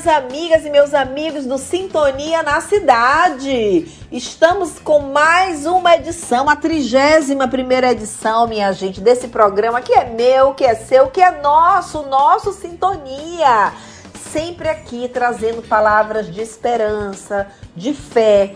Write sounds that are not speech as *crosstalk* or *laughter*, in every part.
Minhas amigas e meus amigos do Sintonia na Cidade. Estamos com mais uma edição, a 31 primeira edição, minha gente, desse programa que é meu, que é seu, que é nosso, nosso Sintonia. Sempre aqui trazendo palavras de esperança, de fé,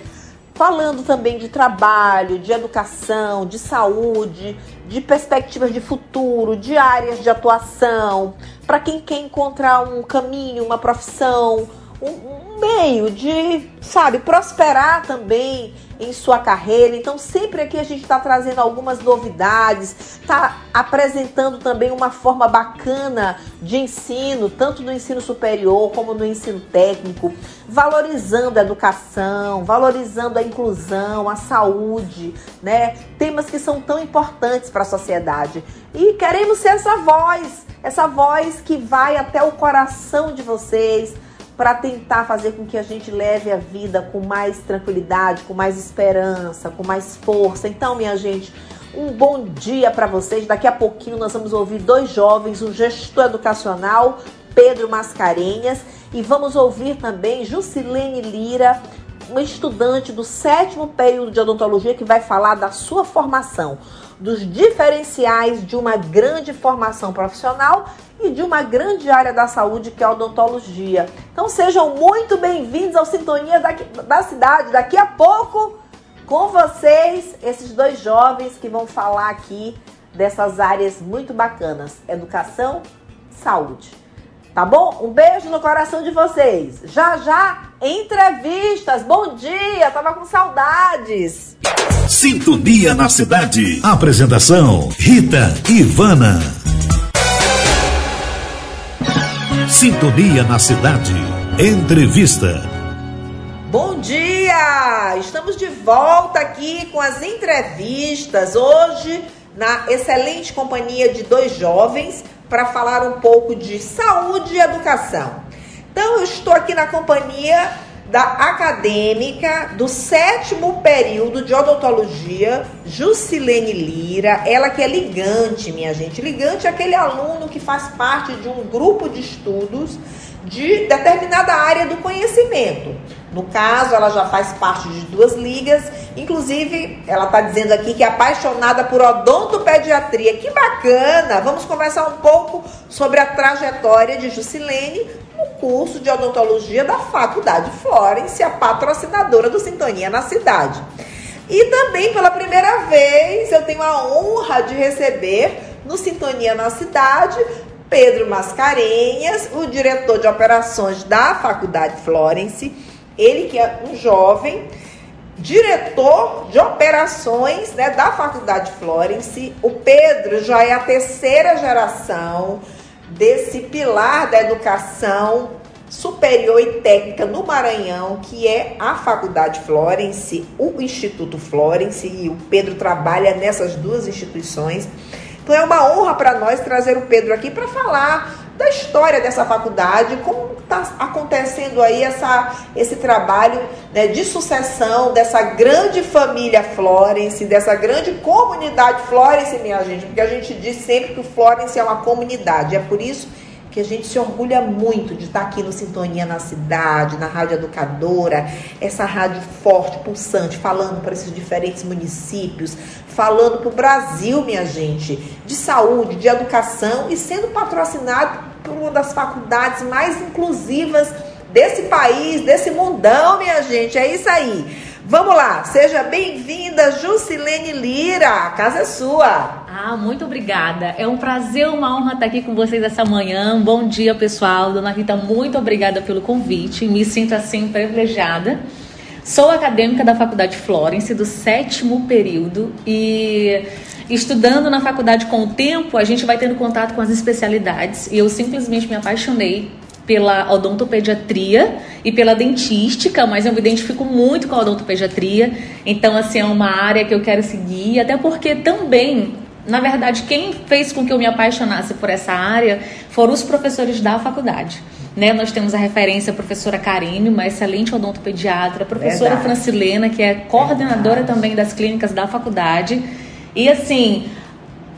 falando também de trabalho, de educação, de saúde, de perspectivas de futuro, de áreas de atuação, para quem quer encontrar um caminho, uma profissão, um, meio de, sabe, prosperar também em sua carreira. Então, sempre aqui a gente está trazendo algumas novidades, está apresentando também uma forma bacana de ensino, tanto no ensino superior como no ensino técnico, valorizando a educação, valorizando a inclusão, a saúde, né? Temas que são tão importantes para a sociedade. E queremos ser essa voz, essa voz que vai até o coração de vocês para tentar fazer com que a gente leve a vida com mais tranquilidade, com mais esperança, com mais força. Então, minha gente, um bom dia para vocês. Daqui a pouquinho nós vamos ouvir dois jovens, um gestor educacional, Pedro Mascarenhas, e vamos ouvir também Jusilene Lira, uma estudante do sétimo período de odontologia que vai falar da sua formação dos diferenciais de uma grande formação profissional e de uma grande área da saúde que é a odontologia. Então sejam muito bem-vindos ao Sintonia da Cidade. Daqui a pouco, com vocês, esses dois jovens que vão falar aqui dessas áreas muito bacanas: educação, saúde. Tá bom? Um beijo no coração de vocês. Já já, entrevistas. Bom dia, tava com saudades. Sintonia na cidade. Apresentação: Rita Ivana. Sintonia na cidade. Entrevista. Bom dia! Estamos de volta aqui com as entrevistas. Hoje, na excelente companhia de dois jovens para falar um pouco de saúde e educação. Então, eu estou aqui na companhia da acadêmica do sétimo período de odontologia, Jusilene Lira, ela que é ligante, minha gente. Ligante é aquele aluno que faz parte de um grupo de estudos de determinada área do conhecimento. No caso, ela já faz parte de duas ligas, inclusive ela está dizendo aqui que é apaixonada por odontopediatria. Que bacana! Vamos conversar um pouco sobre a trajetória de Jusilene no curso de odontologia da Faculdade Florence, a patrocinadora do Sintonia na cidade. E também pela primeira vez eu tenho a honra de receber no Sintonia na cidade Pedro Mascarenhas, o diretor de operações da Faculdade Florence, ele que é um jovem diretor de operações né, da Faculdade Florence. O Pedro já é a terceira geração desse pilar da educação superior e técnica no Maranhão, que é a Faculdade Florence, o Instituto Florence, e o Pedro trabalha nessas duas instituições. Então é uma honra para nós trazer o Pedro aqui para falar da história dessa faculdade, como está acontecendo aí essa, esse trabalho né, de sucessão dessa grande família Florence, dessa grande comunidade Florence, minha gente, porque a gente diz sempre que o Florence é uma comunidade, é por isso que a gente se orgulha muito de estar aqui no Sintonia na Cidade, na Rádio Educadora, essa rádio forte, pulsante, falando para esses diferentes municípios, falando para o Brasil, minha gente, de saúde, de educação e sendo patrocinado por uma das faculdades mais inclusivas desse país, desse mundão, minha gente. É isso aí. Vamos lá, seja bem-vinda, Jusilene Lira, a casa é sua. Ah, muito obrigada. É um prazer, uma honra estar aqui com vocês essa manhã. Bom dia, pessoal. Dona Rita, muito obrigada pelo convite. Me sinto assim privilegiada. Sou acadêmica da Faculdade Florence, do sétimo período, e estudando na faculdade com o tempo, a gente vai tendo contato com as especialidades, e eu simplesmente me apaixonei pela odontopediatria e pela dentística, mas eu me identifico muito com a odontopediatria, então assim é uma área que eu quero seguir, até porque também, na verdade, quem fez com que eu me apaixonasse por essa área foram os professores da faculdade. Né, nós temos a referência a professora Karine, uma excelente odontopediatra, a professora Verdade. Francilena, que é coordenadora Verdade. também das clínicas da faculdade. E assim,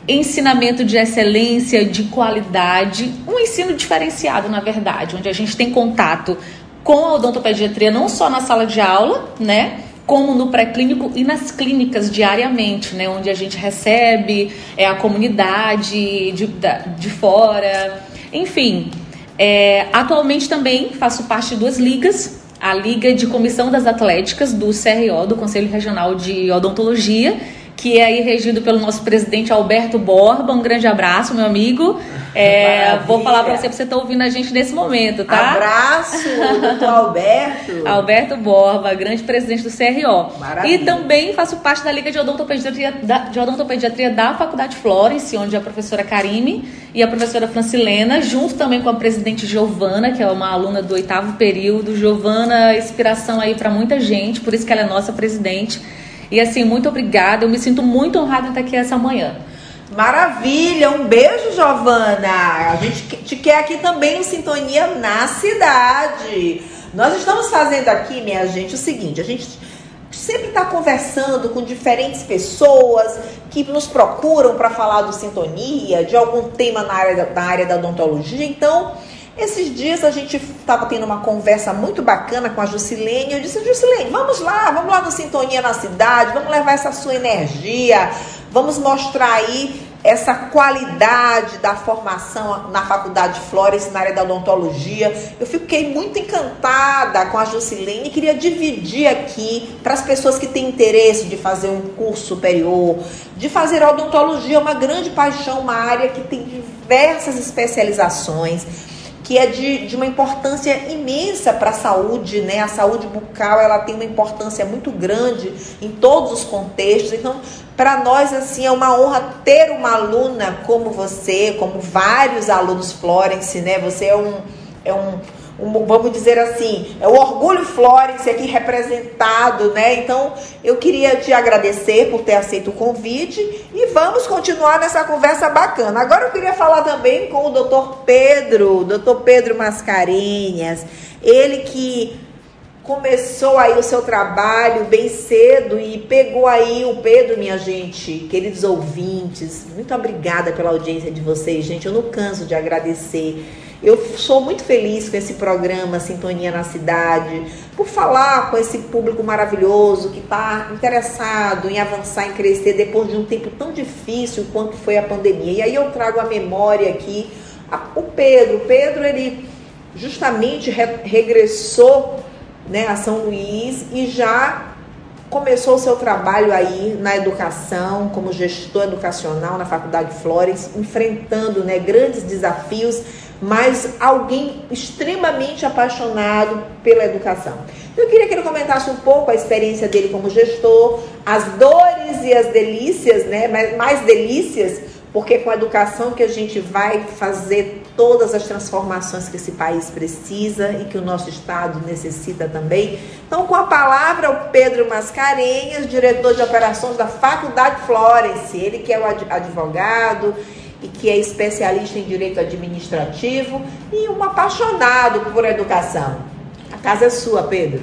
ensinamento de excelência, de qualidade, um ensino diferenciado, na verdade, onde a gente tem contato com a odontopediatria não só na sala de aula, né? Como no pré-clínico e nas clínicas diariamente, né? Onde a gente recebe é, a comunidade de, de fora. Enfim, é, atualmente também faço parte de duas ligas. A Liga de Comissão das Atléticas do CRO, do Conselho Regional de Odontologia, que é aí regido pelo nosso presidente Alberto Borba. Um grande abraço, meu amigo. É, vou falar para você, para você estar tá ouvindo a gente nesse momento, tá? Abraço, doutor Alberto. *laughs* Alberto Borba, grande presidente do CRO. Maravilha. E também faço parte da Liga de Odontopediatria da, de Odontopediatria da Faculdade Florence, onde a professora Karime e a professora Francilena, junto também com a presidente Giovana, que é uma aluna do oitavo período. Giovana, inspiração aí para muita gente, por isso que ela é nossa presidente. E assim, muito obrigada. Eu me sinto muito honrada em estar aqui essa manhã. Maravilha, um beijo, Giovana. A gente te quer aqui também no Sintonia na Cidade. Nós estamos fazendo aqui, minha gente, o seguinte: a gente sempre está conversando com diferentes pessoas que nos procuram para falar do Sintonia, de algum tema na área da, na área da odontologia. Então, esses dias a gente estava tendo uma conversa muito bacana com a Jusilene. Eu disse, Jusilene, vamos lá, vamos lá no Sintonia na cidade, vamos levar essa sua energia, vamos mostrar aí essa qualidade da formação na Faculdade Flores, na área da odontologia. Eu fiquei muito encantada com a Jusilene e queria dividir aqui para as pessoas que têm interesse de fazer um curso superior, de fazer odontologia, uma grande paixão, uma área que tem diversas especializações que é de, de uma importância imensa para a saúde, né? A saúde bucal, ela tem uma importância muito grande em todos os contextos. Então, para nós, assim, é uma honra ter uma aluna como você, como vários alunos Florence, né? Você é um, é um um, vamos dizer assim, é o orgulho Florence aqui representado, né? Então, eu queria te agradecer por ter aceito o convite e vamos continuar nessa conversa bacana. Agora eu queria falar também com o doutor Pedro, doutor Pedro Mascarenhas, ele que começou aí o seu trabalho bem cedo e pegou aí o Pedro, minha gente, queridos ouvintes. Muito obrigada pela audiência de vocês, gente. Eu não canso de agradecer. Eu sou muito feliz com esse programa Sintonia na Cidade, por falar com esse público maravilhoso que está interessado em avançar, em crescer depois de um tempo tão difícil quanto foi a pandemia. E aí eu trago a memória aqui o Pedro. O Pedro, ele justamente re regressou né, a São Luís e já começou o seu trabalho aí na educação, como gestor educacional na Faculdade Flores, enfrentando né, grandes desafios mas alguém extremamente apaixonado pela educação. Eu queria que ele comentasse um pouco a experiência dele como gestor, as dores e as delícias, né? Mais, mais delícias, porque com a educação que a gente vai fazer todas as transformações que esse país precisa e que o nosso estado necessita também. Então, com a palavra, o Pedro Mascarenhas, diretor de operações da Faculdade Florence, ele que é o advogado e que é especialista em direito administrativo e um apaixonado por educação. A casa é sua, Pedro.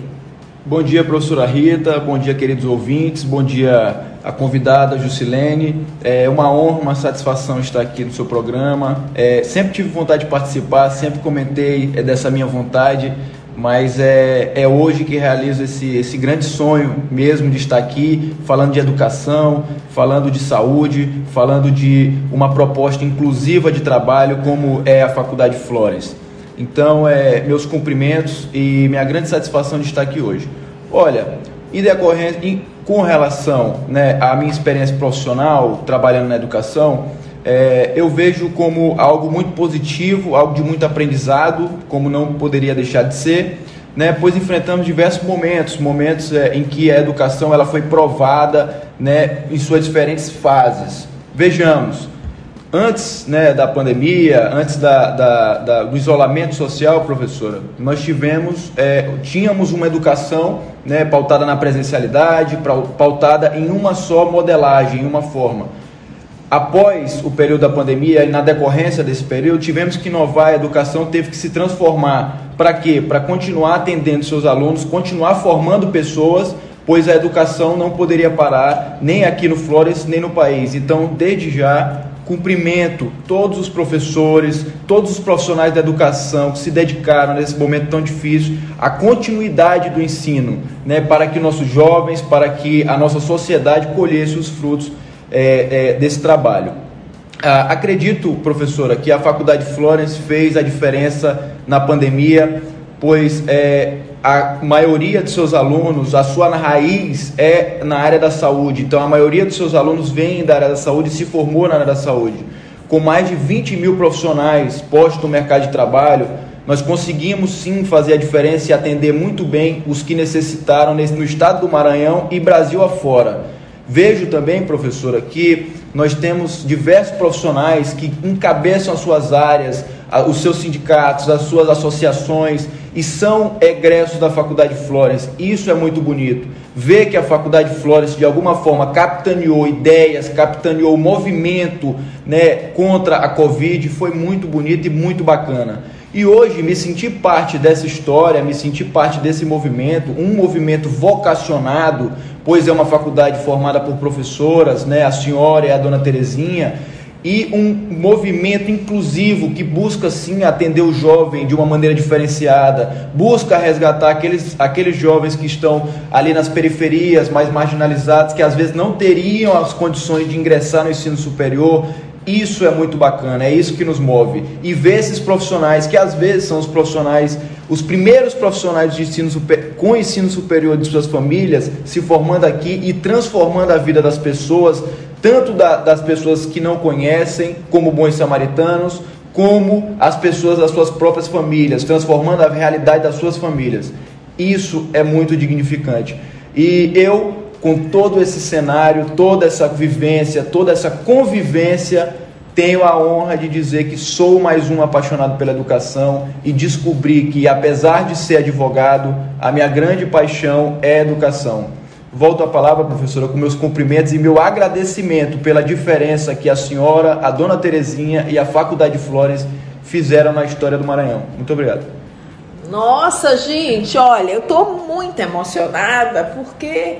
Bom dia, professora Rita, bom dia, queridos ouvintes, bom dia a convidada Jusilene. É uma honra, uma satisfação estar aqui no seu programa. É, sempre tive vontade de participar, sempre comentei é, dessa minha vontade mas é, é hoje que realizo esse, esse grande sonho mesmo de estar aqui falando de educação, falando de saúde, falando de uma proposta inclusiva de trabalho como é a Faculdade Flores. Então, é, meus cumprimentos e minha grande satisfação de estar aqui hoje. Olha, em decorrência, em, com relação né, à minha experiência profissional trabalhando na educação, é, eu vejo como algo muito positivo, algo de muito aprendizado, como não poderia deixar de ser, né, pois enfrentamos diversos momentos, momentos é, em que a educação ela foi provada né, em suas diferentes fases. Vejamos, Antes né, da pandemia, antes da, da, da, do isolamento social, professora, nós tivemos, é, tínhamos uma educação né, pautada na presencialidade, pautada em uma só modelagem, em uma forma. Após o período da pandemia e na decorrência desse período, tivemos que inovar, a educação teve que se transformar. Para quê? Para continuar atendendo seus alunos, continuar formando pessoas, pois a educação não poderia parar nem aqui no Flores, nem no país. Então, desde já, cumprimento todos os professores, todos os profissionais da educação que se dedicaram nesse momento tão difícil à continuidade do ensino, né, para que nossos jovens, para que a nossa sociedade colhesse os frutos é, é, desse trabalho. Ah, acredito, professora, que a Faculdade Florence fez a diferença na pandemia, pois é, a maioria de seus alunos, a sua raiz é na área da saúde. Então, a maioria dos seus alunos vem da área da saúde e se formou na área da saúde. Com mais de 20 mil profissionais postos no mercado de trabalho, nós conseguimos sim fazer a diferença e atender muito bem os que necessitaram no estado do Maranhão e Brasil afora. Vejo também, professora, que nós temos diversos profissionais que encabeçam as suas áreas, os seus sindicatos, as suas associações e são egressos da Faculdade Flores. Isso é muito bonito. Ver que a Faculdade Flores, de alguma forma, capitaneou ideias, capitaneou o movimento né, contra a Covid, foi muito bonito e muito bacana. E hoje me senti parte dessa história, me senti parte desse movimento, um movimento vocacionado, pois é uma faculdade formada por professoras, né, a senhora e a dona Terezinha, e um movimento inclusivo que busca sim atender o jovem de uma maneira diferenciada, busca resgatar aqueles, aqueles jovens que estão ali nas periferias, mais marginalizados, que às vezes não teriam as condições de ingressar no ensino superior. Isso é muito bacana, é isso que nos move. E ver esses profissionais, que às vezes são os profissionais, os primeiros profissionais de ensino super, com ensino superior de suas famílias, se formando aqui e transformando a vida das pessoas tanto da, das pessoas que não conhecem, como bons samaritanos, como as pessoas das suas próprias famílias, transformando a realidade das suas famílias. Isso é muito dignificante. E eu, com todo esse cenário, toda essa vivência, toda essa convivência, tenho a honra de dizer que sou mais um apaixonado pela educação e descobri que, apesar de ser advogado, a minha grande paixão é educação. Volto a palavra, professora, com meus cumprimentos e meu agradecimento pela diferença que a senhora, a dona Terezinha e a Faculdade Flores fizeram na história do Maranhão. Muito obrigado. Nossa, gente, olha, eu estou muito emocionada porque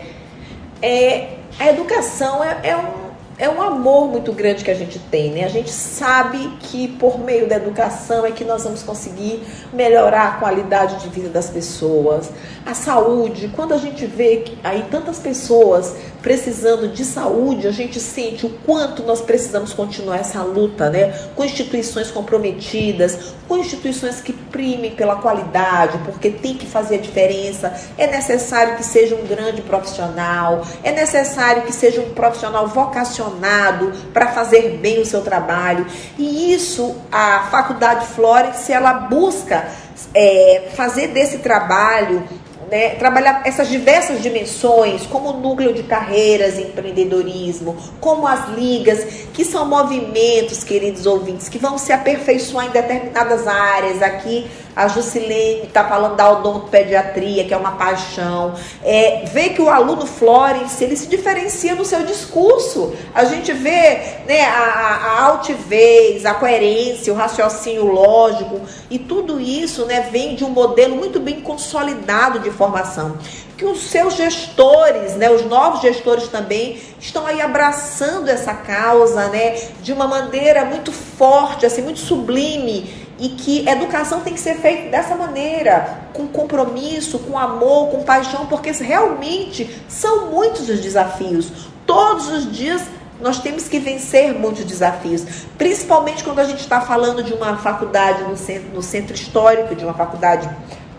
é, a educação é, é um é um amor muito grande que a gente tem, né? A gente sabe que por meio da educação é que nós vamos conseguir melhorar a qualidade de vida das pessoas, a saúde. Quando a gente vê aí tantas pessoas precisando de saúde, a gente sente o quanto nós precisamos continuar essa luta, né? Com instituições comprometidas, com instituições que primem pela qualidade, porque tem que fazer a diferença. É necessário que seja um grande profissional, é necessário que seja um profissional vocacionado para fazer bem o seu trabalho. E isso a Faculdade Florence ela busca é, fazer desse trabalho né, trabalhar essas diversas dimensões, como o núcleo de carreiras, empreendedorismo, como as ligas, que são movimentos, queridos ouvintes, que vão se aperfeiçoar em determinadas áreas. Aqui a Jusilene está falando da odontopediatria, que é uma paixão. É, vê que o aluno Florence, ele se diferencia no seu discurso. A gente vê né, a, a altivez, a coerência, o raciocínio lógico, e tudo isso né, vem de um modelo muito bem consolidado de formação. Que os seus gestores, né, os novos gestores também, estão aí abraçando essa causa né, de uma maneira muito forte, assim, muito sublime e que educação tem que ser feita dessa maneira, com compromisso, com amor, com paixão, porque realmente são muitos os desafios. Todos os dias nós temos que vencer muitos desafios, principalmente quando a gente está falando de uma faculdade no centro, no centro histórico, de uma faculdade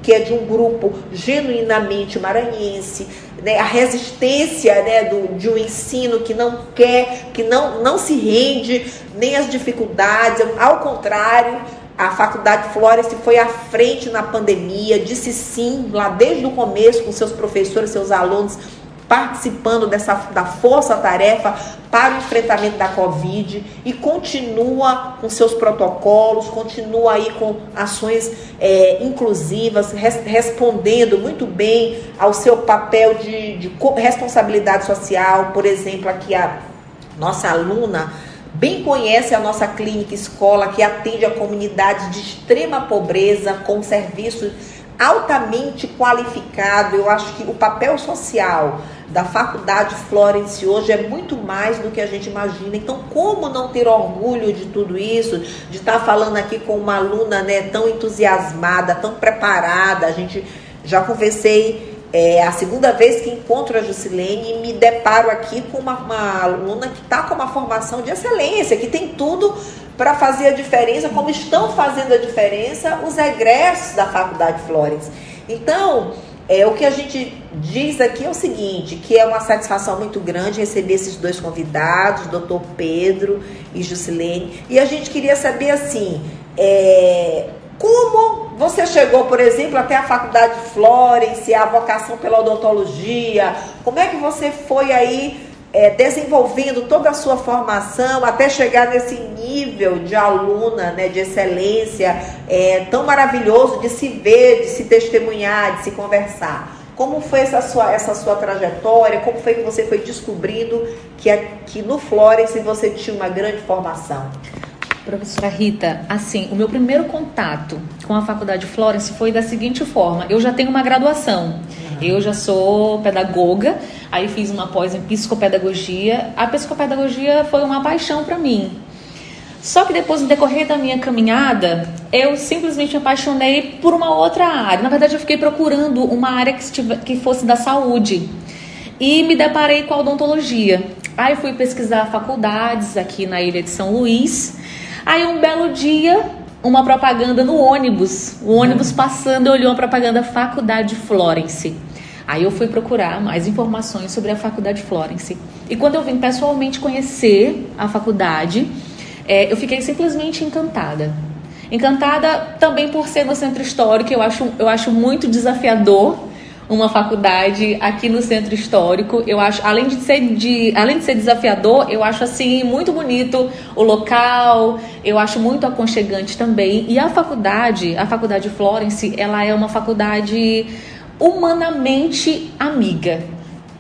que é de um grupo genuinamente maranhense, né, a resistência né, do, de um ensino que não quer, que não, não se rende nem às dificuldades, ao contrário, a Faculdade Florence foi à frente na pandemia, disse sim lá desde o começo com seus professores, seus alunos, participando dessa da força-tarefa para o enfrentamento da Covid e continua com seus protocolos, continua aí com ações é, inclusivas, res, respondendo muito bem ao seu papel de, de responsabilidade social. Por exemplo, aqui a nossa aluna bem conhece a nossa clínica escola que atende a comunidades de extrema pobreza com serviços altamente qualificado. Eu acho que o papel social da Faculdade Florence hoje é muito mais do que a gente imagina. Então, como não ter orgulho de tudo isso, de estar falando aqui com uma aluna né, tão entusiasmada, tão preparada? A gente já conversei. É a segunda vez que encontro a Jusilene e me deparo aqui com uma, uma aluna que está com uma formação de excelência, que tem tudo para fazer a diferença, como estão fazendo a diferença os egressos da Faculdade Flores. Então, é, o que a gente diz aqui é o seguinte, que é uma satisfação muito grande receber esses dois convidados, doutor Pedro e Jusilene, e a gente queria saber assim, é, como você chegou, por exemplo, até a Faculdade Florence, a vocação pela odontologia, como é que você foi aí é, desenvolvendo toda a sua formação até chegar nesse nível de aluna, né, de excelência, é, tão maravilhoso de se ver, de se testemunhar, de se conversar. Como foi essa sua, essa sua trajetória? Como foi que você foi descobrindo que aqui no Florence você tinha uma grande formação? Professora Rita, assim, o meu primeiro contato com a Faculdade Florence foi da seguinte forma: eu já tenho uma graduação. Eu já sou pedagoga, aí fiz uma pós em psicopedagogia. A psicopedagogia foi uma paixão para mim. Só que depois, no decorrer da minha caminhada, eu simplesmente me apaixonei por uma outra área. Na verdade, eu fiquei procurando uma área que, estive, que fosse da saúde. E me deparei com a odontologia. Aí fui pesquisar faculdades aqui na ilha de São Luís. Aí um belo dia, uma propaganda no ônibus. O ônibus passando, olhou a propaganda Faculdade Florence. Aí eu fui procurar mais informações sobre a Faculdade Florence. E quando eu vim pessoalmente conhecer a faculdade, é, eu fiquei simplesmente encantada. Encantada também por ser no centro histórico, eu acho, eu acho muito desafiador uma faculdade aqui no centro histórico. Eu acho, além de ser de, além de ser desafiador, eu acho assim muito bonito o local. Eu acho muito aconchegante também. E a faculdade, a faculdade Florence, ela é uma faculdade humanamente amiga.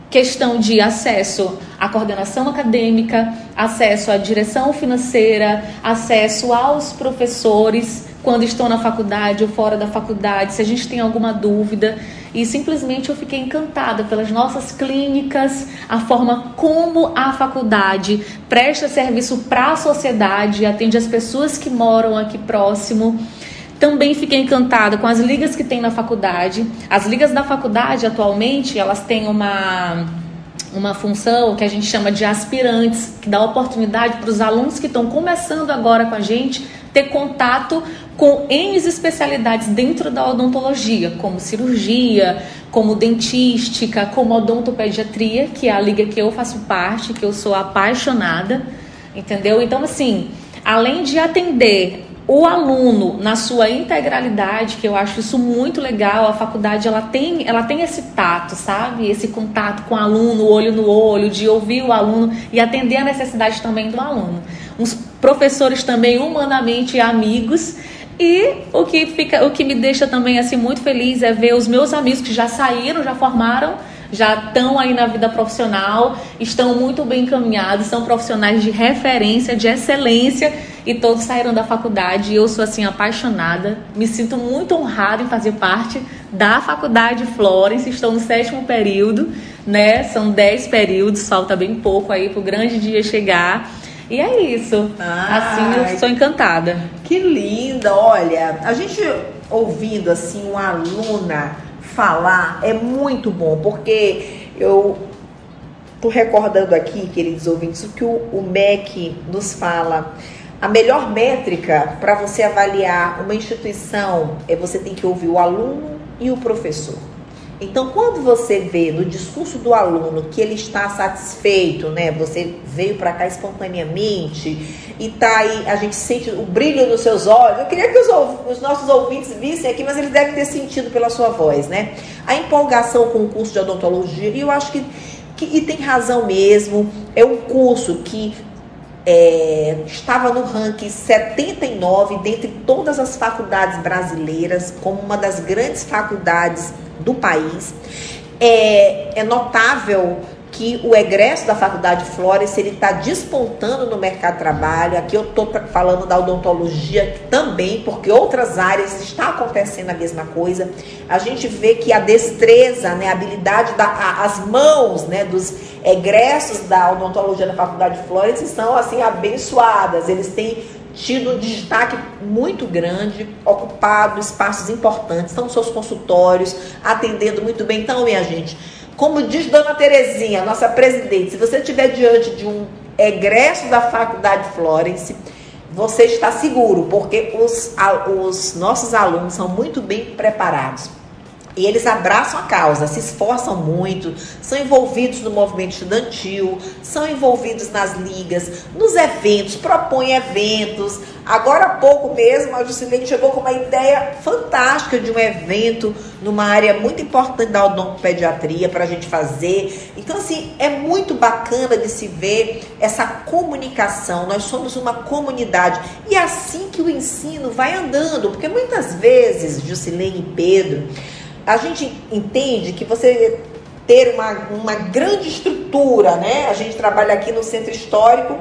Questão de acesso à coordenação acadêmica, acesso à direção financeira, acesso aos professores quando estão na faculdade ou fora da faculdade, se a gente tem alguma dúvida. E simplesmente eu fiquei encantada pelas nossas clínicas, a forma como a faculdade presta serviço para a sociedade, atende as pessoas que moram aqui próximo. Também fiquei encantada com as ligas que tem na faculdade. As ligas da faculdade atualmente, elas têm uma uma função que a gente chama de aspirantes, que dá oportunidade para os alunos que estão começando agora com a gente ter contato com N especialidades dentro da odontologia, como cirurgia, como dentística, como odontopediatria, que é a liga que eu faço parte, que eu sou apaixonada, entendeu? Então, assim, além de atender o aluno na sua integralidade, que eu acho isso muito legal, a faculdade ela tem, ela tem esse tato, sabe? Esse contato com o aluno, olho no olho, de ouvir o aluno e atender a necessidade também do aluno. Uns professores também humanamente amigos e o que fica, o que me deixa também assim muito feliz é ver os meus amigos que já saíram, já formaram já estão aí na vida profissional, estão muito bem encaminhados, são profissionais de referência, de excelência e todos saíram da faculdade e eu sou assim apaixonada, me sinto muito honrada em fazer parte da faculdade Florence, estou no sétimo período, né? São dez períodos, falta bem pouco aí para o grande dia chegar. E é isso. assim eu sou encantada. Que linda! Olha, a gente ouvindo assim uma aluna falar é muito bom, porque eu tô recordando aqui, queridos ouvintes, o que o, o MEC nos fala. A melhor métrica para você avaliar uma instituição é você tem que ouvir o aluno e o professor. Então, quando você vê no discurso do aluno que ele está satisfeito, né? Você veio para cá espontaneamente, e tá aí, a gente sente o brilho nos seus olhos. Eu queria que os, os nossos ouvintes vissem aqui, mas eles devem ter sentido pela sua voz, né? A empolgação com o curso de odontologia, e eu acho que, que e tem razão mesmo, é um curso que é, estava no ranking 79 dentre todas as faculdades brasileiras, como uma das grandes faculdades do país. É, é notável que o egresso da Faculdade Flores ele está despontando no mercado de trabalho. Aqui eu estou falando da odontologia também, porque outras áreas está acontecendo a mesma coisa. A gente vê que a destreza, né, a habilidade, da, a, as mãos né, dos egressos da odontologia da Faculdade Flores são assim abençoadas. Eles têm tido um destaque muito grande, ocupado espaços importantes, estão seus consultórios, atendendo muito bem. Então, minha gente, como diz Dona Terezinha, nossa presidente, se você estiver diante de um egresso da Faculdade Florence, você está seguro, porque os, os nossos alunos são muito bem preparados. E eles abraçam a causa, se esforçam muito, são envolvidos no movimento estudantil, são envolvidos nas ligas, nos eventos, propõem eventos. Agora há pouco mesmo, a Juscelene chegou com uma ideia fantástica de um evento numa área muito importante da odontopediatria para a gente fazer. Então, assim, é muito bacana de se ver essa comunicação. Nós somos uma comunidade. E é assim que o ensino vai andando, porque muitas vezes, Juscelene e Pedro, a gente entende que você ter uma, uma grande estrutura, né? A gente trabalha aqui no centro histórico,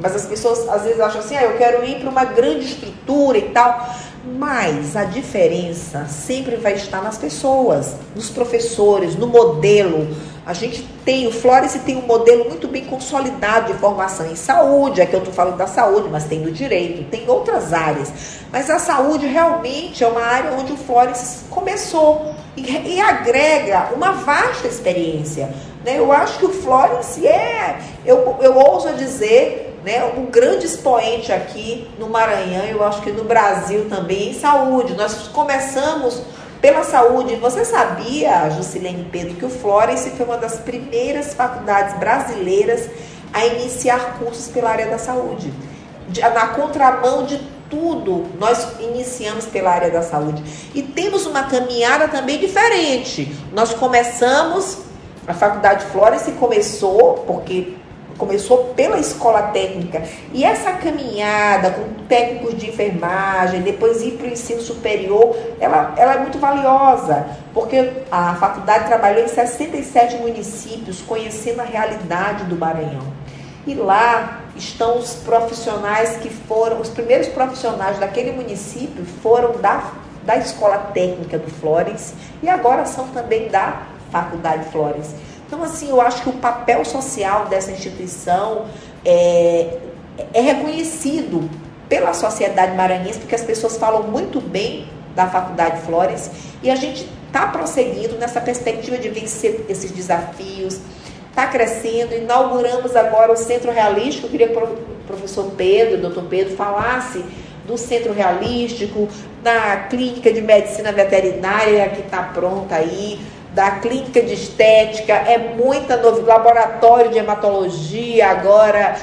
mas as pessoas às vezes acham assim, ah, eu quero ir para uma grande estrutura e tal. Mas a diferença sempre vai estar nas pessoas, nos professores, no modelo. A gente tem, o Florence tem um modelo muito bem consolidado de formação em saúde, aqui eu estou falando da saúde, mas tem no direito, tem outras áreas. Mas a saúde realmente é uma área onde o Florence começou e, e agrega uma vasta experiência. Né? Eu acho que o Florence é, eu, eu ouso dizer, né, um grande expoente aqui no Maranhão, eu acho que no Brasil também, em saúde. Nós começamos pela saúde. Você sabia, Juscelene Pedro, que o Florence foi uma das primeiras faculdades brasileiras a iniciar cursos pela área da saúde? Na contramão de tudo nós iniciamos pela área da saúde. E temos uma caminhada também diferente. Nós começamos, a Faculdade Florence começou, porque começou pela escola técnica. E essa caminhada com técnicos de enfermagem, depois ir para o ensino superior, ela, ela é muito valiosa, porque a faculdade trabalhou em 67 municípios, conhecendo a realidade do Maranhão. E lá estão os profissionais que foram, os primeiros profissionais daquele município foram da, da Escola Técnica do Flores e agora são também da Faculdade Flores. Então, assim, eu acho que o papel social dessa instituição é, é reconhecido pela sociedade maranhense, porque as pessoas falam muito bem da Faculdade Flores e a gente está prosseguindo nessa perspectiva de vencer esses desafios, está crescendo. Inauguramos agora o Centro Realístico. Eu queria que o professor Pedro, doutor Pedro, falasse do Centro Realístico, da Clínica de Medicina Veterinária que está pronta aí, da Clínica de Estética, é muita novidade, laboratório de hematologia agora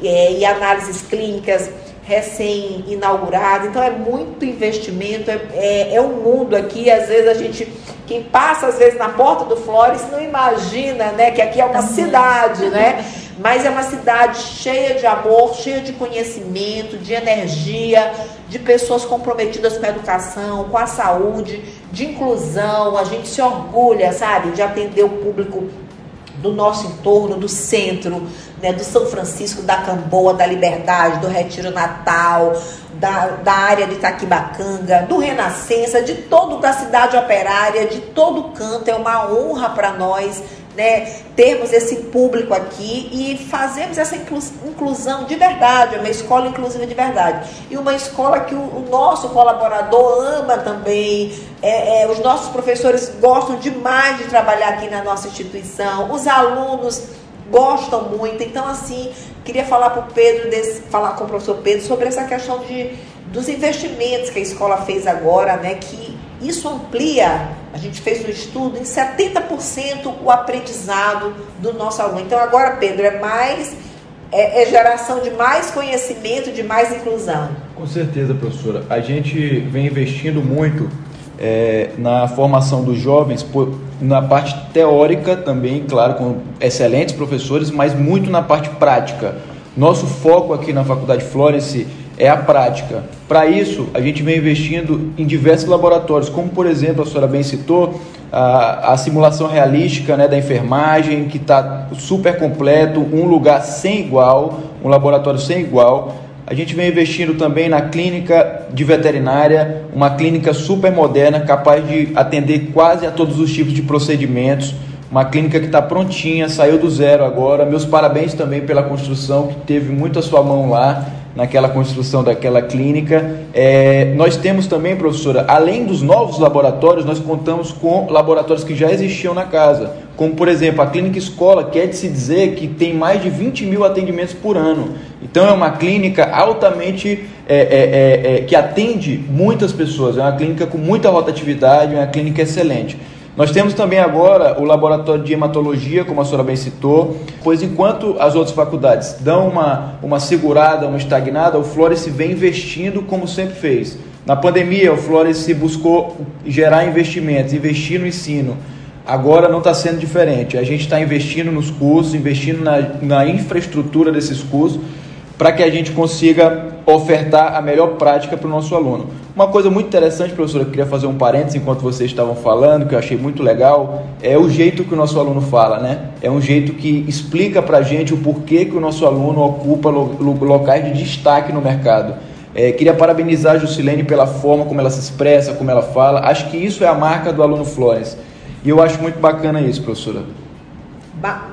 é, e análises clínicas recém-inaugurado, então é muito investimento, é, é, é, um mundo aqui, às vezes a gente, quem passa às vezes na porta do Flores não imagina, né, que aqui é uma cidade, né, *laughs* mas é uma cidade cheia de amor, cheia de conhecimento, de energia, de pessoas comprometidas com a educação, com a saúde, de inclusão, a gente se orgulha, sabe, de atender o público do nosso entorno, do centro, né, do São Francisco, da Camboa, da Liberdade, do Retiro Natal, da, da área de Itaquibacanga, do Renascença, de todo da cidade operária, de todo canto. É uma honra para nós né, termos esse público aqui e fazermos essa inclusão de verdade, uma escola inclusiva de verdade. E uma escola que o, o nosso colaborador ama também, é, é, os nossos professores gostam demais de trabalhar aqui na nossa instituição, os alunos gostam muito. Então, assim, queria falar para o Pedro, desse, falar com o professor Pedro sobre essa questão de, dos investimentos que a escola fez agora, né, que isso amplia, a gente fez um estudo, em 70% o aprendizado do nosso aluno. Então, agora, Pedro, é mais é, é geração de mais conhecimento, de mais inclusão. Com certeza, professora. A gente vem investindo muito é, na formação dos jovens, na parte teórica também, claro, com excelentes professores, mas muito na parte prática. Nosso foco aqui na Faculdade Florence é a prática. Para isso, a gente vem investindo em diversos laboratórios, como por exemplo, a senhora bem citou, a, a simulação realística né, da enfermagem, que está super completo, um lugar sem igual, um laboratório sem igual. A gente vem investindo também na clínica de veterinária, uma clínica super moderna, capaz de atender quase a todos os tipos de procedimentos. Uma clínica que está prontinha, saiu do zero agora. Meus parabéns também pela construção, que teve muito a sua mão lá naquela construção daquela clínica. É, nós temos também, professora, além dos novos laboratórios, nós contamos com laboratórios que já existiam na casa, como por exemplo a clínica escola, que é de se dizer que tem mais de 20 mil atendimentos por ano. Então é uma clínica altamente é, é, é, é, que atende muitas pessoas, é uma clínica com muita rotatividade, é uma clínica excelente. Nós temos também agora o laboratório de hematologia, como a senhora bem citou, pois enquanto as outras faculdades dão uma, uma segurada, uma estagnada, o Flores vem investindo como sempre fez. Na pandemia, o Flores buscou gerar investimentos, investir no ensino. Agora não está sendo diferente. A gente está investindo nos cursos, investindo na, na infraestrutura desses cursos, para que a gente consiga ofertar a melhor prática para o nosso aluno. Uma coisa muito interessante, professora, eu queria fazer um parênteses enquanto vocês estavam falando, que eu achei muito legal, é o jeito que o nosso aluno fala, né? É um jeito que explica para a gente o porquê que o nosso aluno ocupa locais de destaque no mercado. É, queria parabenizar a Jusilene pela forma como ela se expressa, como ela fala. Acho que isso é a marca do aluno Flores. E eu acho muito bacana isso, professora.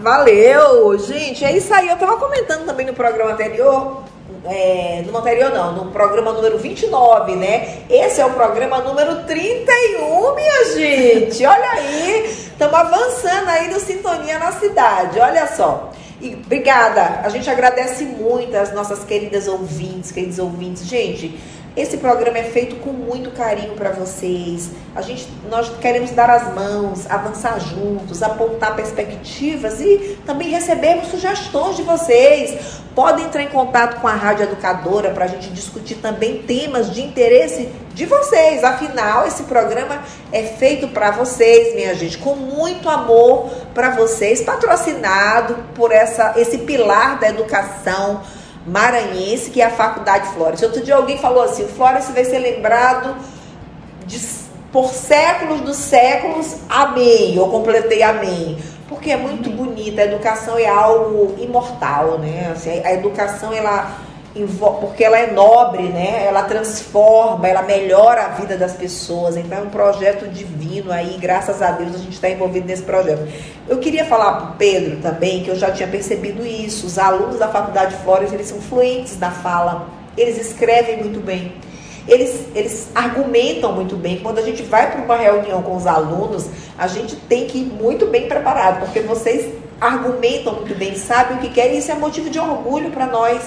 Valeu! Gente, é isso aí. Eu estava comentando também no programa anterior é, no anterior não, no programa número 29, né? Esse é o programa número 31, minha gente. Olha aí, estamos avançando aí no Sintonia na Cidade, olha só. E obrigada, a gente agradece muito as nossas queridas ouvintes, queridos ouvintes. Gente, esse programa é feito com muito carinho para vocês. A gente, nós queremos dar as mãos, avançar juntos, apontar perspectivas e também recebermos sugestões de vocês. Podem entrar em contato com a Rádio Educadora para a gente discutir também temas de interesse de vocês. Afinal, esse programa é feito para vocês, minha gente, com muito amor para vocês, patrocinado por essa, esse pilar da educação maranhense, que é a Faculdade Flores. Outro dia alguém falou assim: o Flores vai ser lembrado de, por séculos dos séculos, amém. Eu completei amém. Porque é muito bonita, a educação é algo imortal, né? Assim, a educação, ela porque ela é nobre, né? Ela transforma, ela melhora a vida das pessoas. Então é um projeto divino aí, graças a Deus a gente está envolvido nesse projeto. Eu queria falar para o Pedro também que eu já tinha percebido isso. Os alunos da Faculdade Flores eles são fluentes na fala, eles escrevem muito bem. Eles, eles argumentam muito bem. Quando a gente vai para uma reunião com os alunos, a gente tem que ir muito bem preparado, porque vocês argumentam muito bem, sabem o que querem, isso é motivo de orgulho para nós.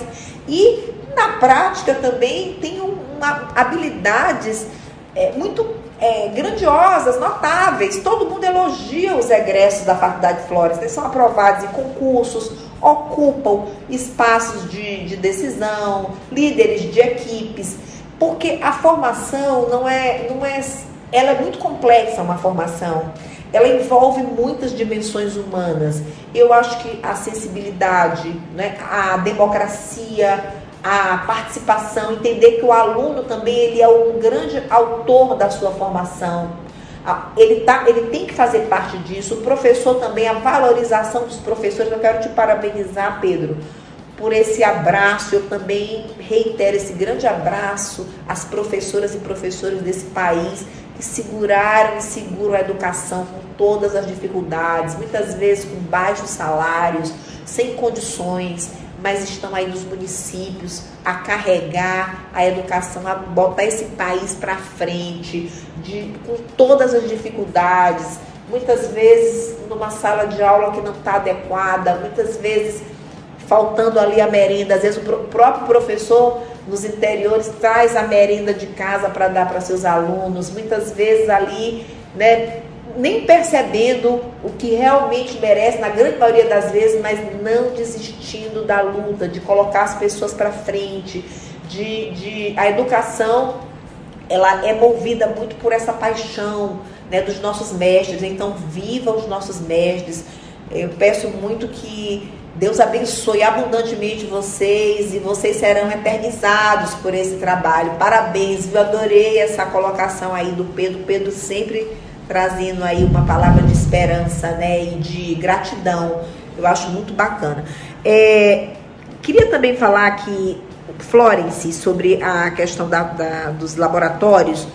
E na prática também tem uma, habilidades é, muito é, grandiosas, notáveis. Todo mundo elogia os egressos da Faculdade Flores. Eles são aprovados em concursos, ocupam espaços de, de decisão, líderes de equipes, porque a formação não é, não é, ela é muito complexa uma formação ela envolve muitas dimensões humanas. Eu acho que a sensibilidade, né, a democracia, a participação, entender que o aluno também ele é um grande autor da sua formação. Ele, tá, ele tem que fazer parte disso. O professor também, a valorização dos professores. Eu quero te parabenizar, Pedro, por esse abraço. Eu também reitero esse grande abraço às professoras e professores desse país que seguraram e seguram a educação com todas as dificuldades, muitas vezes com baixos salários, sem condições, mas estão aí nos municípios a carregar a educação, a botar esse país para frente, de, com todas as dificuldades, muitas vezes numa sala de aula que não está adequada, muitas vezes faltando ali a merenda, às vezes o próprio professor nos interiores traz a merenda de casa para dar para seus alunos, muitas vezes ali, né, nem percebendo o que realmente merece, na grande maioria das vezes, mas não desistindo da luta, de colocar as pessoas para frente, de, de a educação ela é movida muito por essa paixão né, dos nossos mestres. Então, viva os nossos mestres. Eu peço muito que Deus abençoe abundantemente vocês e vocês serão eternizados por esse trabalho. Parabéns, eu adorei essa colocação aí do Pedro. Pedro sempre trazendo aí uma palavra de esperança né, e de gratidão. Eu acho muito bacana. É, queria também falar que Florence sobre a questão da, da, dos laboratórios.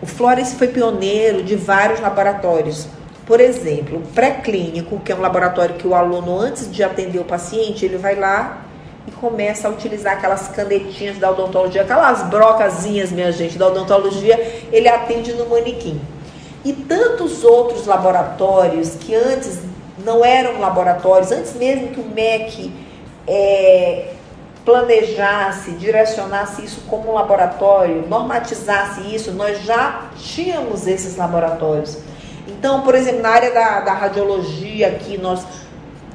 O Florence foi pioneiro de vários laboratórios. Por exemplo, o pré-clínico, que é um laboratório que o aluno, antes de atender o paciente, ele vai lá e começa a utilizar aquelas canetinhas da odontologia, aquelas brocazinhas, minha gente, da odontologia, ele atende no manequim. E tantos outros laboratórios que antes não eram laboratórios, antes mesmo que o MEC é, planejasse, direcionasse isso como um laboratório, normatizasse isso, nós já tínhamos esses laboratórios. Então, por exemplo, na área da, da radiologia aqui, nós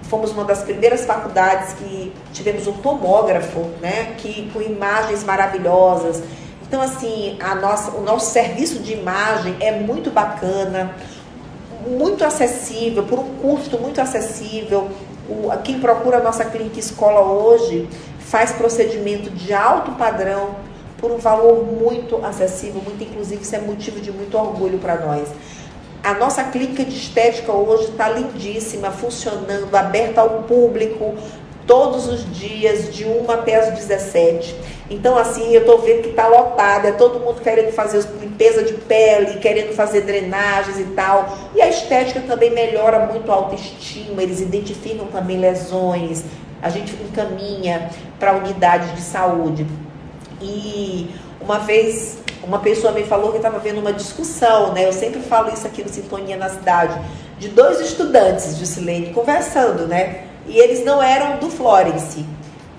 fomos uma das primeiras faculdades que tivemos um tomógrafo, né, que com imagens maravilhosas. Então, assim, a nossa, o nosso serviço de imagem é muito bacana, muito acessível, por um custo muito acessível. O, quem procura a nossa clínica escola hoje faz procedimento de alto padrão por um valor muito acessível, muito inclusive, isso é motivo de muito orgulho para nós. A nossa clínica de estética hoje está lindíssima, funcionando, aberta ao público todos os dias, de 1 até as 17. Então, assim, eu estou vendo que está lotada, é todo mundo querendo fazer limpeza de pele, querendo fazer drenagens e tal. E a estética também melhora muito a autoestima, eles identificam também lesões, a gente encaminha para unidades de saúde. E uma vez uma pessoa me falou que estava vendo uma discussão, né? Eu sempre falo isso aqui no Sintonia na cidade, de dois estudantes de Silene conversando, né? E eles não eram do Florence.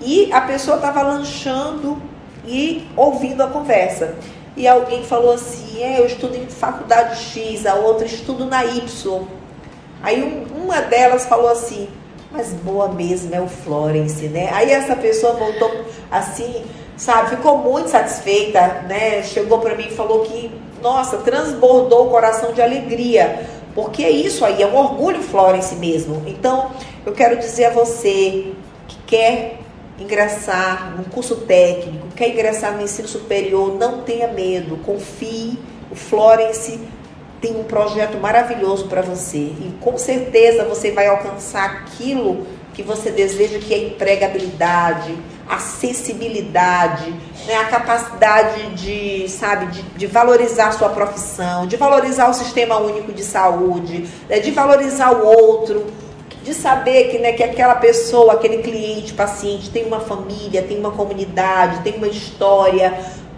E a pessoa estava lanchando e ouvindo a conversa. E alguém falou assim: é, eu estudo em faculdade X, a outra estudo na Y. Aí um, uma delas falou assim: mas boa mesmo é o Florence, né? Aí essa pessoa voltou assim, sabe, ficou muito satisfeita, né? Chegou para mim e falou que, nossa, transbordou o coração de alegria, porque é isso aí, é um orgulho Florence mesmo. Então, eu quero dizer a você que quer ingressar num curso técnico, quer ingressar no ensino superior, não tenha medo, confie. O Florence tem um projeto maravilhoso para você e com certeza você vai alcançar aquilo que você deseja, que é empregabilidade, acessibilidade, né, a capacidade de, sabe, de, de, valorizar a sua profissão, de valorizar o sistema único de saúde, né, de valorizar o outro, de saber que, né, que aquela pessoa, aquele cliente, paciente tem uma família, tem uma comunidade, tem uma história,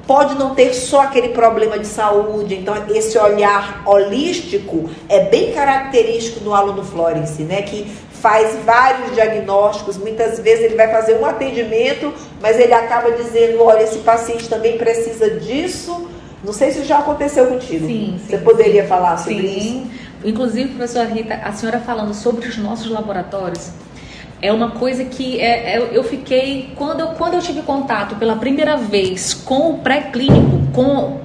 pode não ter só aquele problema de saúde. Então, esse olhar holístico é bem característico do aluno Florence, né? Que faz vários diagnósticos. Muitas vezes ele vai fazer um atendimento, mas ele acaba dizendo: olha, esse paciente também precisa disso. Não sei se já aconteceu contigo. Sim, sim Você poderia sim. falar sobre sim. isso? Inclusive, professora Rita, a senhora falando sobre os nossos laboratórios, é uma coisa que é, é, eu fiquei quando eu, quando eu tive contato pela primeira vez com o pré-clínico, com,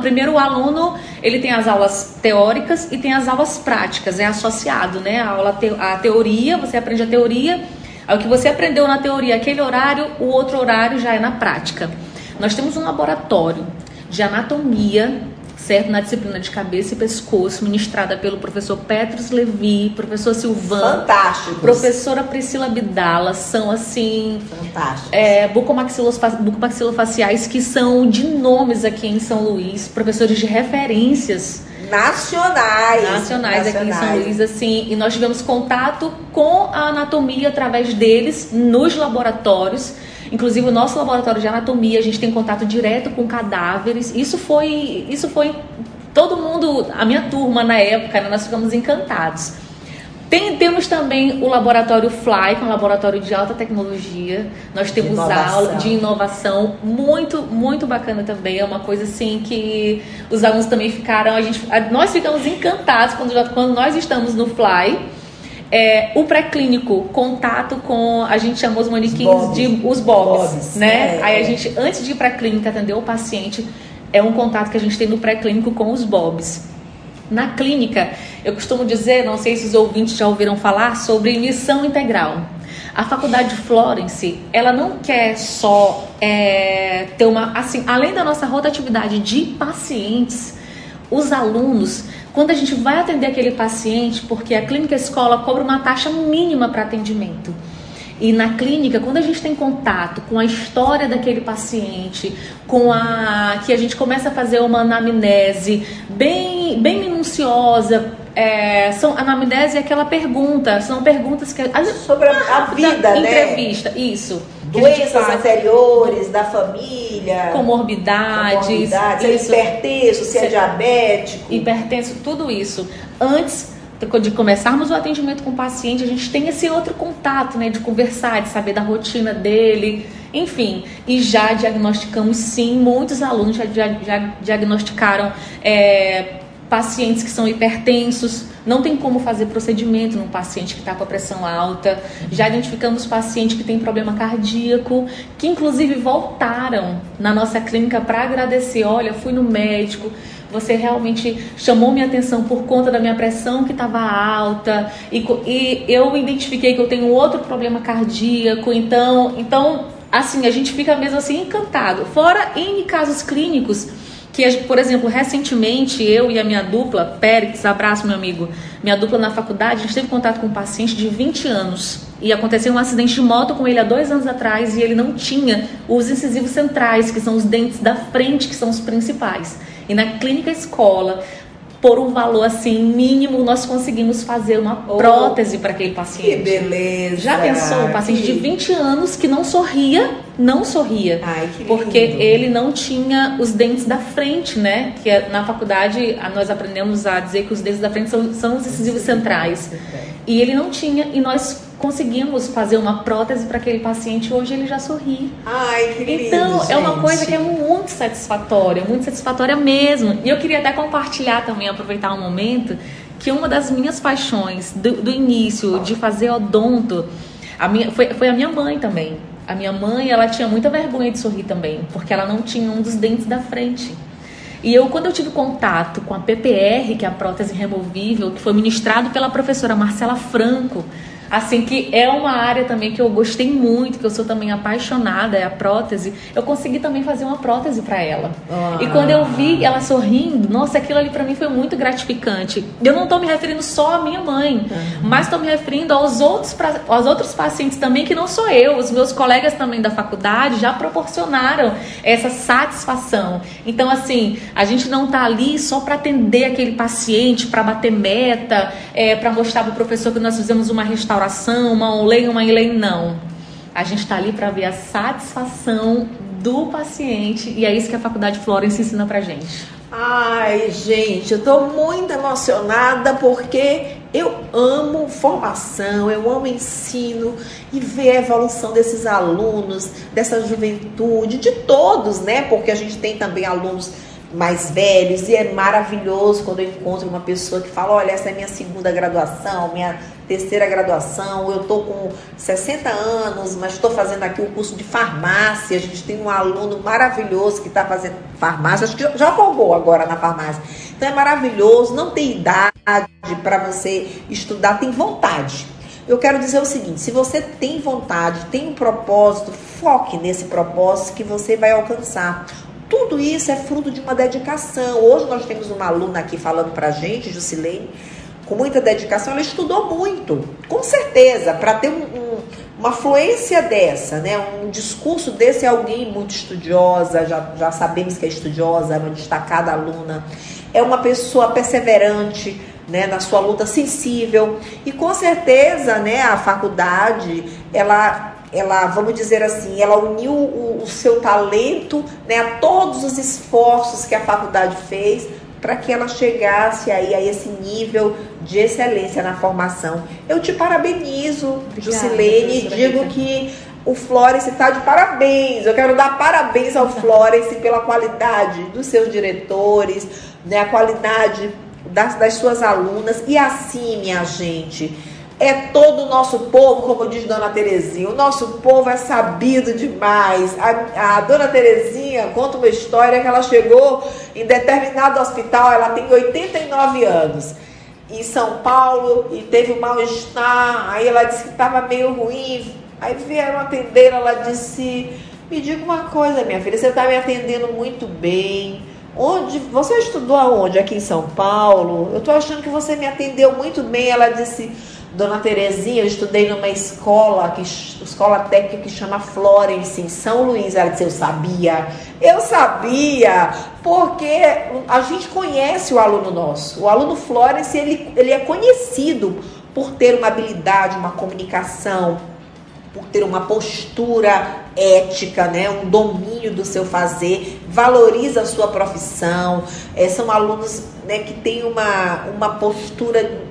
primeiro o aluno ele tem as aulas teóricas e tem as aulas práticas, é associado, né? A aula te, a teoria, você aprende a teoria, o que você aprendeu na teoria, aquele horário, o outro horário já é na prática. Nós temos um laboratório de anatomia certo? Na disciplina de cabeça e pescoço, ministrada pelo professor Petros Levi, professor Silvan. Fantásticos. Professora Priscila Bidala, são assim. Fantásticos. É, bucomaxilofaciais que são de nomes aqui em São Luís, professores de referências. Nacionais, nacionais. Nacionais aqui em São Luís, assim, e nós tivemos contato com a anatomia através deles nos laboratórios. Inclusive o nosso laboratório de anatomia, a gente tem contato direto com cadáveres. Isso foi, isso foi todo mundo, a minha turma na época, né, nós ficamos encantados. Tem, temos também o laboratório Fly, que é um laboratório de alta tecnologia. Nós temos aula de inovação muito, muito bacana também. É uma coisa assim que os alunos também ficaram. A gente, nós ficamos encantados quando, quando nós estamos no Fly. É, o pré-clínico, contato com, a gente chamou os manequins de os bobs, bobs né? É, Aí a gente, antes de ir para a clínica atender o paciente, é um contato que a gente tem no pré-clínico com os bobs. Na clínica, eu costumo dizer, não sei se os ouvintes já ouviram falar, sobre missão integral. A faculdade de Florence, ela não quer só é, ter uma, assim, além da nossa rotatividade de pacientes, os alunos, quando a gente vai atender aquele paciente, porque a clínica escola cobra uma taxa mínima para atendimento. E na clínica, quando a gente tem contato com a história daquele paciente, com a que a gente começa a fazer uma anamnese bem, bem minuciosa, é, são anamnese é aquela pergunta, são perguntas que a, sobre a, a vida, né? Entrevista, isso. Doenças anteriores da família, comorbidades, comorbidades se é hipertenso, se, se é diabético, hipertenso, tudo isso. Antes de começarmos o atendimento com o paciente, a gente tem esse outro contato, né, de conversar, de saber da rotina dele, enfim, e já diagnosticamos sim, muitos alunos já, já, já diagnosticaram é, pacientes que são hipertensos, não tem como fazer procedimento num paciente que está com a pressão alta. Já identificamos pacientes que têm problema cardíaco, que inclusive voltaram na nossa clínica para agradecer. Olha, fui no médico, você realmente chamou minha atenção por conta da minha pressão que estava alta e, e, eu identifiquei que eu tenho outro problema cardíaco. Então, então, assim, a gente fica mesmo assim encantado. Fora em casos clínicos que, por exemplo, recentemente eu e a minha dupla, Pérez, abraço meu amigo, minha dupla na faculdade, a gente teve contato com um paciente de 20 anos e aconteceu um acidente de moto com ele há dois anos atrás e ele não tinha os incisivos centrais, que são os dentes da frente, que são os principais. E na clínica escola, por um valor assim mínimo, nós conseguimos fazer uma oh, prótese para aquele paciente. Que beleza! Já pensou? Um paciente que... de 20 anos que não sorria, não sorria. Ai, que porque ele não tinha os dentes da frente, né? Que é, na faculdade nós aprendemos a dizer que os dentes da frente são, são os incisivos centrais. E ele não tinha, e nós conseguimos fazer uma prótese para aquele paciente hoje ele já sorri. Ai, que lindo, Então, gente. é uma coisa que é muito satisfatória, muito satisfatória mesmo. E eu queria até compartilhar também, aproveitar um momento, que uma das minhas paixões do, do início de fazer odonto a minha, foi, foi a minha mãe também. A minha mãe, ela tinha muita vergonha de sorrir também, porque ela não tinha um dos dentes da frente. E eu, quando eu tive contato com a PPR, que é a prótese removível, que foi ministrado pela professora Marcela Franco, Assim que é uma área também que eu gostei muito, que eu sou também apaixonada, é a prótese. Eu consegui também fazer uma prótese para ela. Ah. E quando eu vi ela sorrindo, nossa, aquilo ali para mim foi muito gratificante. Eu não estou me referindo só à minha mãe, uhum. mas estou me referindo aos outros, aos outros pacientes também que não sou eu, os meus colegas também da faculdade já proporcionaram essa satisfação. Então assim, a gente não está ali só para atender aquele paciente, para bater meta, é, para mostrar para o professor que nós fizemos uma restauração restauração, uma onlay, uma inlay, não. A gente está ali para ver a satisfação do paciente e é isso que a Faculdade Florence ensina para gente. Ai, gente, eu estou muito emocionada porque eu amo formação, eu amo ensino e ver a evolução desses alunos, dessa juventude, de todos, né? Porque a gente tem também alunos mais velhos e é maravilhoso quando eu encontro uma pessoa que fala: olha, essa é minha segunda graduação, minha terceira graduação, eu estou com 60 anos, mas estou fazendo aqui o curso de farmácia. A gente tem um aluno maravilhoso que está fazendo farmácia, acho que já formou agora na farmácia. Então é maravilhoso, não tem idade para você estudar, tem vontade. Eu quero dizer o seguinte: se você tem vontade, tem um propósito, foque nesse propósito que você vai alcançar. Tudo isso é fruto de uma dedicação. Hoje nós temos uma aluna aqui falando para a gente, Jusilene, com muita dedicação, ela estudou muito, com certeza, para ter um, um, uma fluência dessa, né? um discurso desse alguém muito estudiosa, já, já sabemos que é estudiosa, é uma destacada aluna, é uma pessoa perseverante, né, na sua luta sensível e com certeza, né, a faculdade, ela ela, vamos dizer assim, ela uniu o, o seu talento, né, a todos os esforços que a faculdade fez para que ela chegasse aí a esse nível de excelência na formação. Eu te parabenizo, Jusilene, e digo que o Florence está de parabéns. Eu quero dar parabéns ao Florence pela qualidade dos seus diretores, né, a qualidade das, das suas alunas. E assim, minha gente, é todo o nosso povo, como diz Dona Terezinha. O nosso povo é sabido demais. A, a Dona Terezinha conta uma história que ela chegou em determinado hospital, ela tem 89 anos em São Paulo e teve um mal-estar. Aí ela disse que estava meio ruim. Aí vieram atender, ela disse: Me diga uma coisa, minha filha, você está me atendendo muito bem. Onde você estudou aonde? Aqui em São Paulo? Eu estou achando que você me atendeu muito bem. Ela disse: Dona Terezinha, eu estudei numa escola, que, escola técnica que chama Florence, em São Luís. Ela disse, eu sabia. Eu sabia, porque a gente conhece o aluno nosso. O aluno Florence, ele, ele é conhecido por ter uma habilidade, uma comunicação, por ter uma postura ética, né, um domínio do seu fazer, valoriza a sua profissão. É, são alunos né, que têm uma, uma postura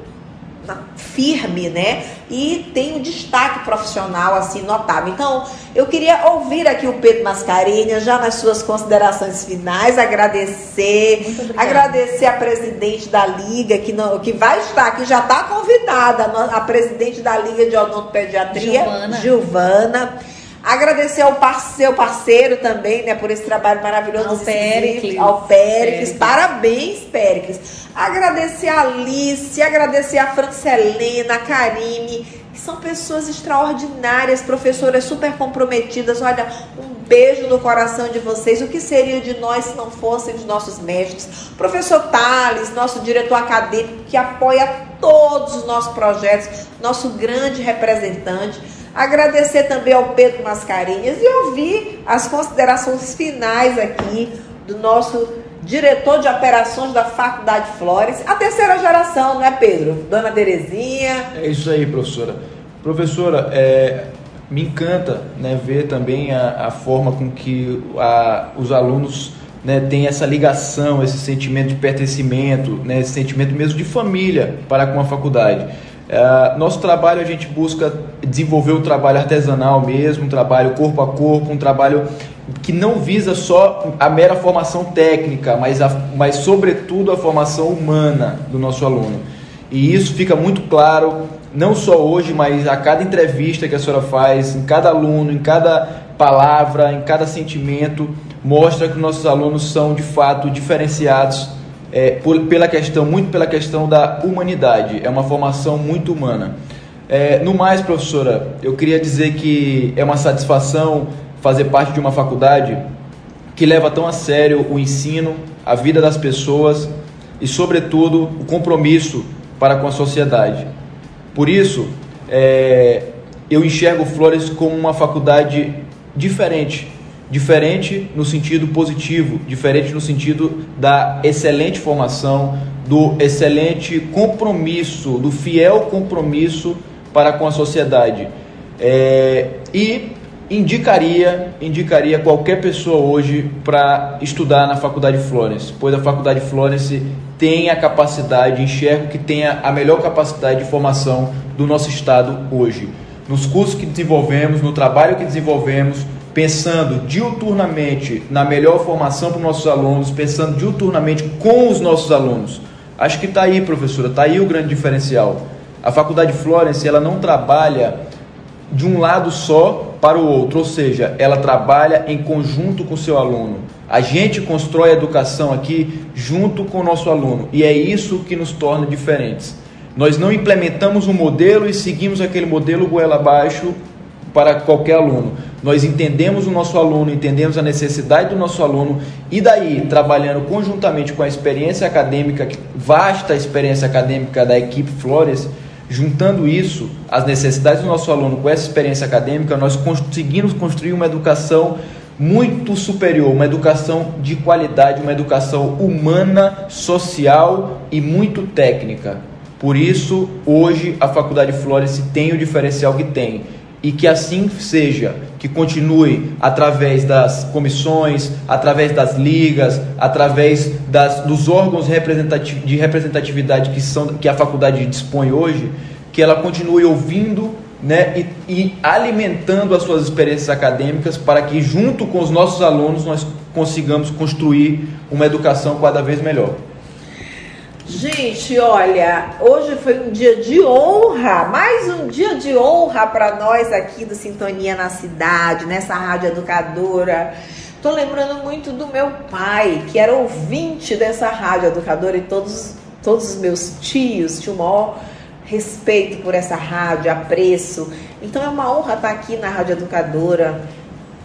firme, né? E tem um destaque profissional assim notável. Então, eu queria ouvir aqui o Pedro Mascarenhas já nas suas considerações finais, agradecer, agradecer a presidente da liga que não, que vai estar aqui, já está convidada, a presidente da liga de odontopediatria, Giovana. Giovana. Agradecer ao parceiro, parceiro também, né, por esse trabalho maravilhoso. Ao Péricles. Ao Péricles. Parabéns, Péricles. Agradecer a Alice, agradecer a Francelena, a Karime, que são pessoas extraordinárias, professoras super comprometidas. Olha, um beijo no coração de vocês. O que seria de nós se não fossem os nossos mestres? Professor Thales, nosso diretor acadêmico, que apoia todos os nossos projetos, nosso grande representante. Agradecer também ao Pedro Mascarenhas e ouvir as considerações finais aqui do nosso diretor de operações da Faculdade Flores, a terceira geração, né, Pedro? Dona Terezinha. É isso aí, professora. Professora, é, me encanta né, ver também a, a forma com que a, os alunos né, têm essa ligação, esse sentimento de pertencimento, né, esse sentimento mesmo de família para com a faculdade. É, nosso trabalho a gente busca desenvolver o trabalho artesanal mesmo, um trabalho corpo a corpo, um trabalho que não visa só a mera formação técnica, mas, a, mas sobretudo a formação humana do nosso aluno. E isso fica muito claro, não só hoje, mas a cada entrevista que a senhora faz, em cada aluno, em cada palavra, em cada sentimento, mostra que nossos alunos são de fato diferenciados é, por, pela questão, muito pela questão da humanidade. É uma formação muito humana. É, no mais, professora, eu queria dizer que é uma satisfação fazer parte de uma faculdade que leva tão a sério o ensino, a vida das pessoas e, sobretudo, o compromisso para com a sociedade. Por isso, é, eu enxergo Flores como uma faculdade diferente, diferente no sentido positivo, diferente no sentido da excelente formação, do excelente compromisso, do fiel compromisso para com a sociedade. É, e indicaria, indicaria qualquer pessoa hoje para estudar na Faculdade Florence, pois a Faculdade Florence tem a capacidade, enxergo que tem a melhor capacidade de formação do nosso estado hoje. Nos cursos que desenvolvemos, no trabalho que desenvolvemos, pensando diuturnamente na melhor formação para os nossos alunos, pensando diuturnamente com os nossos alunos. Acho que está aí, professora, está aí o grande diferencial. A Faculdade Florence ela não trabalha de um lado só para o outro, ou seja, ela trabalha em conjunto com o seu aluno. A gente constrói a educação aqui junto com o nosso aluno e é isso que nos torna diferentes. Nós não implementamos um modelo e seguimos aquele modelo goela abaixo para qualquer aluno. Nós entendemos o nosso aluno, entendemos a necessidade do nosso aluno e daí, trabalhando conjuntamente com a experiência acadêmica, vasta experiência acadêmica da equipe Flores, Juntando isso, as necessidades do nosso aluno com essa experiência acadêmica, nós conseguimos construir uma educação muito superior, uma educação de qualidade, uma educação humana, social e muito técnica. Por isso, hoje a Faculdade Flores tem o diferencial que tem. E que assim seja, que continue através das comissões, através das ligas, através das, dos órgãos de representatividade que, são, que a faculdade dispõe hoje, que ela continue ouvindo né, e, e alimentando as suas experiências acadêmicas para que, junto com os nossos alunos, nós consigamos construir uma educação cada vez melhor. Gente, olha, hoje foi um dia de honra, mais um dia de honra para nós aqui do Sintonia na Cidade, nessa rádio educadora. Tô lembrando muito do meu pai, que era ouvinte dessa rádio educadora e todos, todos os meus tios tinham o maior respeito por essa rádio, apreço. Então é uma honra estar aqui na Rádio Educadora,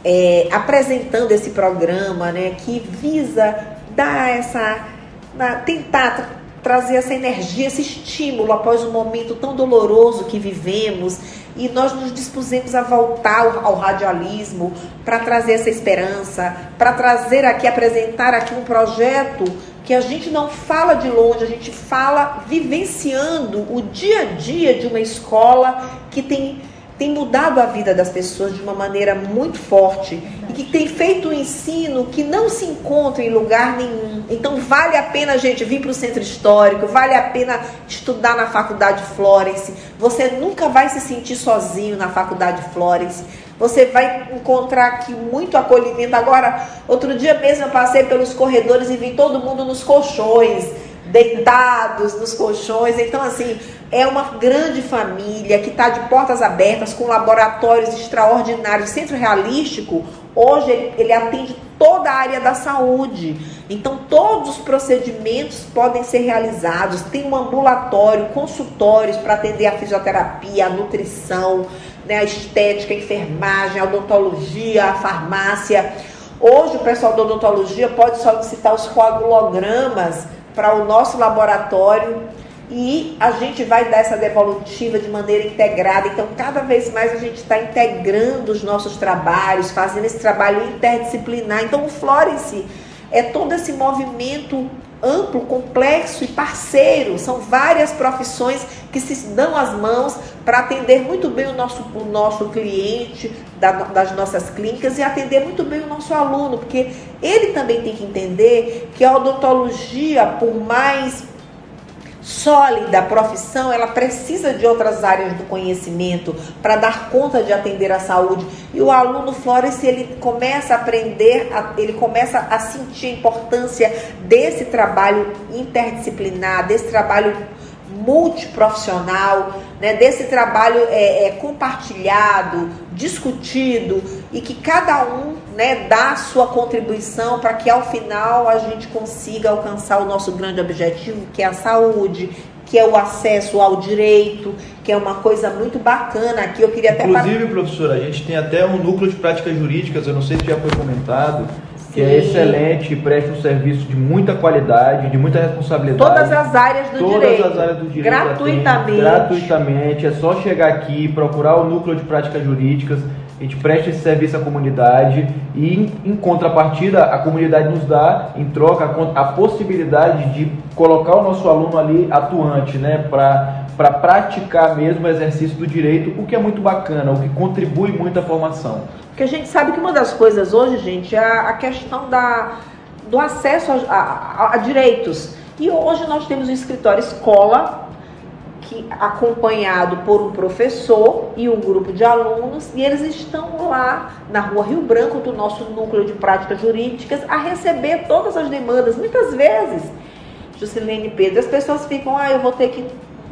é, apresentando esse programa, né, que visa dar essa, na, tentar trazer essa energia, esse estímulo após um momento tão doloroso que vivemos. E nós nos dispusemos a voltar ao radialismo para trazer essa esperança, para trazer aqui, apresentar aqui um projeto que a gente não fala de longe, a gente fala vivenciando o dia a dia de uma escola que tem tem mudado a vida das pessoas de uma maneira muito forte e que tem feito um ensino que não se encontra em lugar nenhum. Então vale a pena gente vir para o centro histórico, vale a pena estudar na faculdade Florence. Você nunca vai se sentir sozinho na faculdade Florence. Você vai encontrar aqui muito acolhimento. Agora, outro dia mesmo eu passei pelos corredores e vi todo mundo nos colchões deitados nos colchões. Então, assim, é uma grande família que está de portas abertas, com laboratórios extraordinários. Centro Realístico, hoje, ele, ele atende toda a área da saúde. Então, todos os procedimentos podem ser realizados. Tem um ambulatório, consultórios para atender a fisioterapia, a nutrição, né, a estética, a enfermagem, a odontologia, a farmácia. Hoje, o pessoal da odontologia pode solicitar os coagulogramas para o nosso laboratório e a gente vai dar essa devolutiva de maneira integrada. Então, cada vez mais a gente está integrando os nossos trabalhos, fazendo esse trabalho interdisciplinar. Então, o Florence é todo esse movimento amplo, complexo e parceiro. São várias profissões que se dão as mãos para atender muito bem o nosso, o nosso cliente da, das nossas clínicas e atender muito bem o nosso aluno, porque ele também tem que entender que a odontologia, por mais sólida profissão, ela precisa de outras áreas do conhecimento para dar conta de atender a saúde. E o aluno Flores, ele começa a aprender, ele começa a sentir a importância desse trabalho interdisciplinar, desse trabalho multiprofissional, né, desse trabalho é, é, compartilhado, discutido e que cada um né, a sua contribuição para que ao final a gente consiga alcançar o nosso grande objetivo, que é a saúde, que é o acesso ao direito, que é uma coisa muito bacana aqui. Eu queria até Inclusive, professora, a gente tem até um núcleo de práticas jurídicas, eu não sei se já foi comentado, que é excelente, presta um serviço de muita qualidade, de muita responsabilidade. Todas as áreas do Todas direito. Todas as áreas do direito. Gratuitamente. gratuitamente. É só chegar aqui, procurar o núcleo de práticas jurídicas. A gente presta esse serviço à comunidade e, em, contrapartida, a comunidade nos dá, em troca, a, possibilidade de colocar o nosso aluno ali atuante, né, para para praticar mesmo o exercício do direito, o que é muito bacana, o que contribui muito à formação. Porque a gente sabe que uma das coisas hoje, gente, é a questão da, do acesso a, a, a direitos. E hoje nós temos um escritório escola que acompanhado por um professor e um grupo de alunos, e eles estão lá na Rua Rio Branco do nosso núcleo de práticas jurídicas a receber todas as demandas. Muitas vezes, Juscelene Pedro, as pessoas ficam, ah, eu vou ter que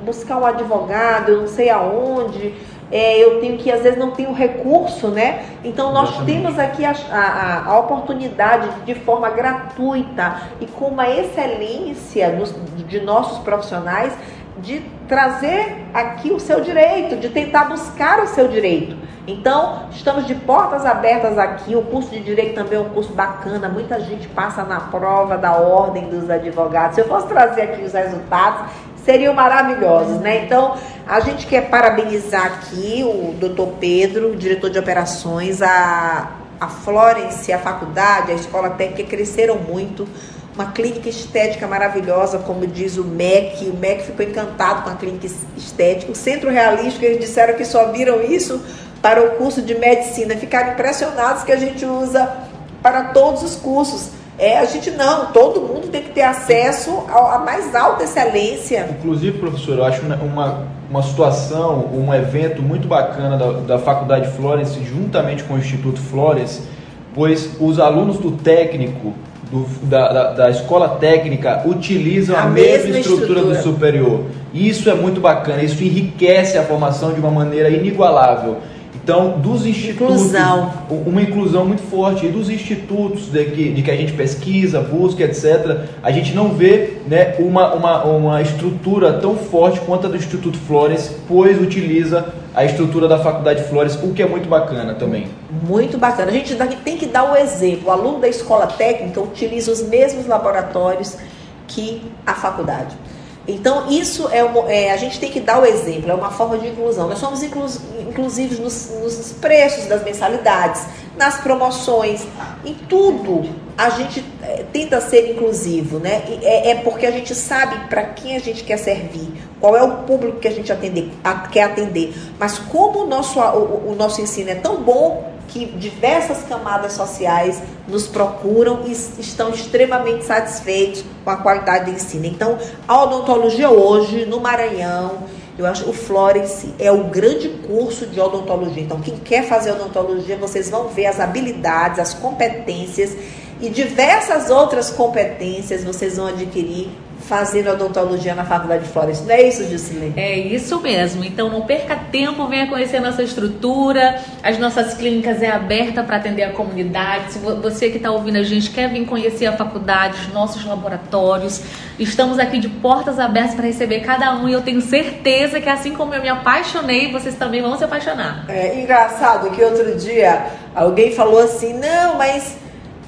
buscar um advogado, eu não sei aonde, é, eu tenho que, às vezes, não tenho recurso, né? Então, nós Exatamente. temos aqui a, a, a, oportunidade de, de forma gratuita e com uma excelência dos, de nossos profissionais de trazer aqui o seu direito, de tentar buscar o seu direito. Então, estamos de portas abertas aqui. O curso de direito também é um curso bacana. Muita gente passa na prova da ordem dos advogados. Se eu fosse trazer aqui os resultados, seriam maravilhosos, né? Então, a gente quer parabenizar aqui o doutor Pedro, diretor de operações, a, a Florence, a faculdade, a escola técnica cresceram muito. Uma clínica estética maravilhosa, como diz o MEC. O MEC ficou encantado com a clínica estética. O Centro Realístico, eles disseram que só viram isso para o curso de medicina ficaram impressionados que a gente usa para todos os cursos. É, a gente não, todo mundo tem que ter acesso à mais alta excelência. Inclusive, professor, eu acho uma, uma situação, um evento muito bacana da, da Faculdade Florence, juntamente com o Instituto Florence, pois os alunos do técnico, do, da, da, da, escola técnica, utilizam a, a mesma, mesma estrutura, estrutura do superior. Isso é muito bacana, isso enriquece a formação de uma maneira inigualável. Então, dos institutos, inclusão. uma inclusão muito forte, e dos institutos de que, de que a gente pesquisa, busca, etc., a gente não vê né, uma, uma, uma estrutura tão forte quanto a do Instituto Flores, pois utiliza a estrutura da Faculdade Flores, o que é muito bacana também. Muito bacana. A gente tem que dar o um exemplo. O aluno da escola técnica utiliza os mesmos laboratórios que a faculdade. Então, isso é, uma, é, a gente tem que dar o exemplo, é uma forma de inclusão. Nós somos inclus, inclusivos nos, nos, preços das mensalidades, nas promoções, em tudo a gente é, tenta ser inclusivo, né? É, é porque a gente sabe para quem a gente quer servir, qual é o público que a gente atender, a, quer atender. Mas como o nosso, o, o nosso ensino é tão bom, que diversas camadas sociais nos procuram e estão extremamente satisfeitos com a qualidade do ensino. Então, a odontologia hoje, no Maranhão, eu acho o Florence é o grande curso de odontologia. Então, quem quer fazer odontologia, vocês vão ver as habilidades, as competências e diversas outras competências vocês vão adquirir fazendo odontologia na Faculdade de Flores. Não é isso, Jusilene? É isso mesmo. Então não perca tempo, venha conhecer a nossa estrutura. As nossas clínicas é aberta para atender a comunidade. Se você que está ouvindo a gente quer vir conhecer a faculdade, os nossos laboratórios, estamos aqui de portas abertas para receber cada um e eu tenho certeza que assim como eu me apaixonei, vocês também vão se apaixonar. É engraçado que outro dia alguém falou assim, não, mas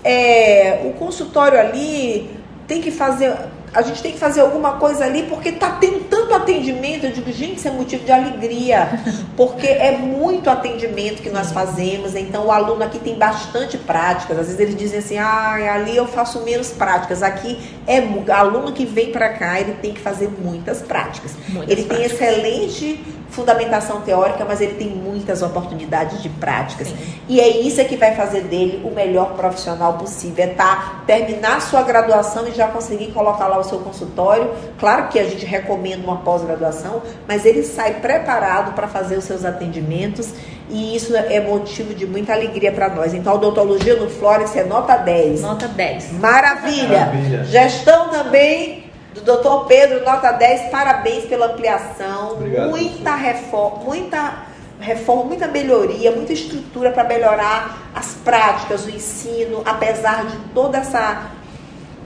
é, o consultório ali tem que fazer a gente tem que fazer alguma coisa ali porque está tendo tanto atendimento. Eu digo, gente, isso é motivo de alegria, porque é muito atendimento que nós fazemos. Então, o aluno aqui tem bastante práticas. Às vezes eles dizem assim, ah, ali eu faço menos práticas. Aqui é aluno que vem para cá, ele tem que fazer muitas práticas. Muitas ele práticas. tem excelente fundamentação teórica, mas ele tem muitas oportunidades de práticas. Sim. E é isso que vai fazer dele o melhor profissional possível. É tá, terminar sua graduação e já conseguir colocar lá o seu consultório. Claro que a gente recomenda uma pós-graduação, mas ele sai preparado para fazer os seus atendimentos e isso é motivo de muita alegria para nós. Então, a odontologia no Flores é nota 10. Nota 10. Maravilha. Maravilha. Gestão também do doutor Pedro, nota 10, parabéns pela ampliação. Obrigado, muita reforma, muita reforma, muita melhoria, muita estrutura para melhorar as práticas, o ensino, apesar de toda essa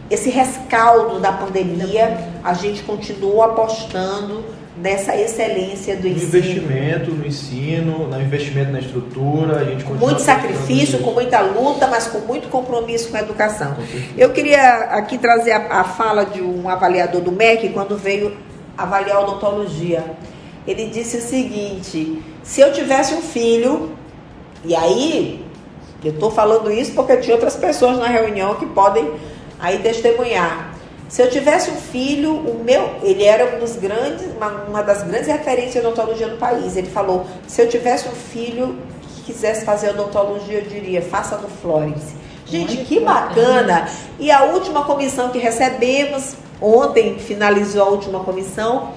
esse rescaldo da pandemia, a gente continua apostando nessa excelência do ensino. Investimento no ensino, no investimento na estrutura, a gente com muito sacrifício, com muita luta, mas com muito compromisso com a educação. Com Eu queria aqui trazer a, a, fala de um avaliador do MEC quando veio avaliar a odontologia. Ele disse o seguinte: se eu tivesse um filho, e aí eu estou falando isso porque tinha outras pessoas na reunião que podem aí testemunhar. Se eu tivesse um filho, o meu, ele era um dos grandes, uma, uma das grandes referências de odontologia no país. Ele falou: se eu tivesse um filho que quisesse fazer odontologia, eu diria, faça no Florence. Gente, Muito que bacana! E a última comissão que recebemos, ontem finalizou a última comissão,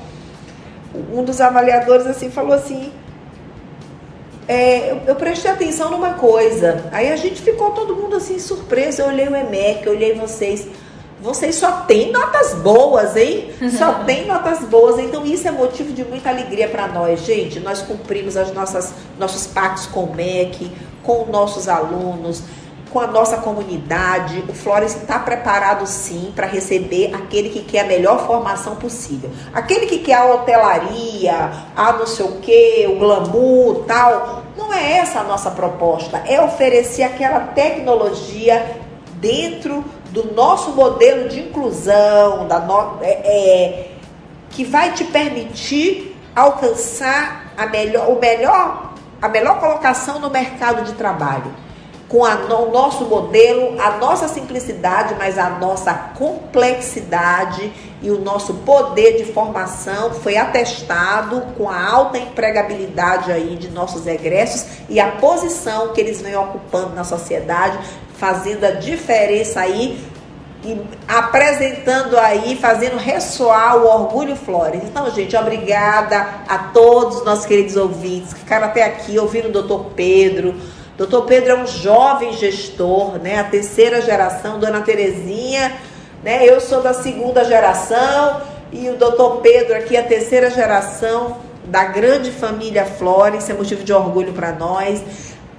um dos avaliadores assim falou assim: é, eu, eu, prestei atenção numa coisa. Aí a gente ficou todo mundo assim surpreso. Eu olhei o EMEC, eu olhei vocês vocês só têm notas boas, hein? Só *laughs* tem notas boas. Então isso é motivo de muita alegria para nós, gente. Nós cumprimos as nossas nossos pactos com o MEC, com nossos alunos, com a nossa comunidade. O Flores está preparado sim para receber aquele que quer a melhor formação possível. Aquele que quer a hotelaria, a não sei o que, o glamour, tal. Não é essa a nossa proposta. É oferecer aquela tecnologia dentro do nosso modelo de inclusão, da no, é, é, que vai te permitir alcançar a melhor, o melhor, a melhor colocação no mercado de trabalho. com a, o nosso modelo, a nossa simplicidade, mas a nossa complexidade e o nosso poder de formação foi atestado com a alta empregabilidade aí de nossos egressos e a posição que eles vêm ocupando na sociedade, fazendo a diferença aí e apresentando aí, fazendo ressoar o orgulho Flores. Então, gente, obrigada a todos os nossos queridos ouvintes que ficaram até aqui ouvindo o doutor Pedro. Doutor Pedro é um jovem gestor, né? A terceira geração, Dona Terezinha, né? Eu sou da segunda geração e o doutor Pedro aqui é a terceira geração da grande família Flores, é motivo de orgulho para nós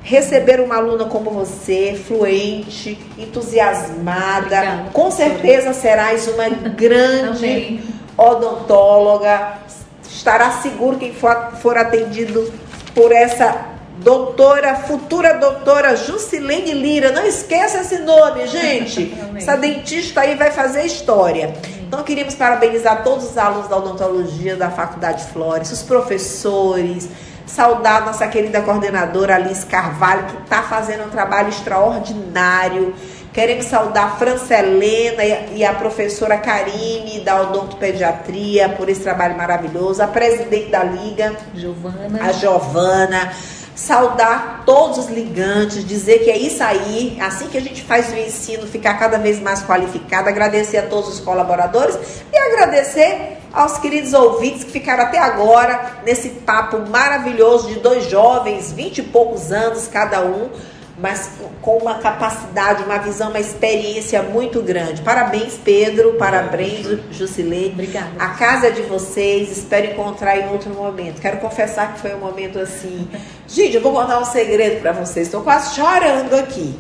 receber uma aluna como você, fluente, entusiasmada. Obrigada, com certeza serás uma grande odontóloga. Estará seguro quem for, for atendido por essa doutora, futura doutora Jusilene Lira. Não esqueça esse nome, gente. *laughs* Essa dentista aí vai fazer história. Então, queríamos parabenizar todos os alunos da odontologia da Faculdade Flores, os professores, Saudar nossa querida coordenadora Alice Carvalho, que está fazendo um trabalho extraordinário. Queremos saudar a França Helena e a professora Karine da Odontopediatria por esse trabalho maravilhoso. A presidente da Liga, Giovana. a Giovana saudar todos os ligantes, dizer que é isso aí, assim que a gente faz o ensino ficar cada vez mais qualificado, agradecer a todos os colaboradores e agradecer aos queridos ouvintes que ficaram até agora nesse papo maravilhoso de dois jovens, vinte e poucos anos cada um, mas com uma capacidade, uma visão, uma experiência muito grande. Parabéns, Pedro, parabéns, Jusilei. Obrigada. A casa é de vocês, espero encontrar em outro momento. Quero confessar que foi um momento assim. Gente, eu vou contar um segredo para vocês, estou quase chorando aqui.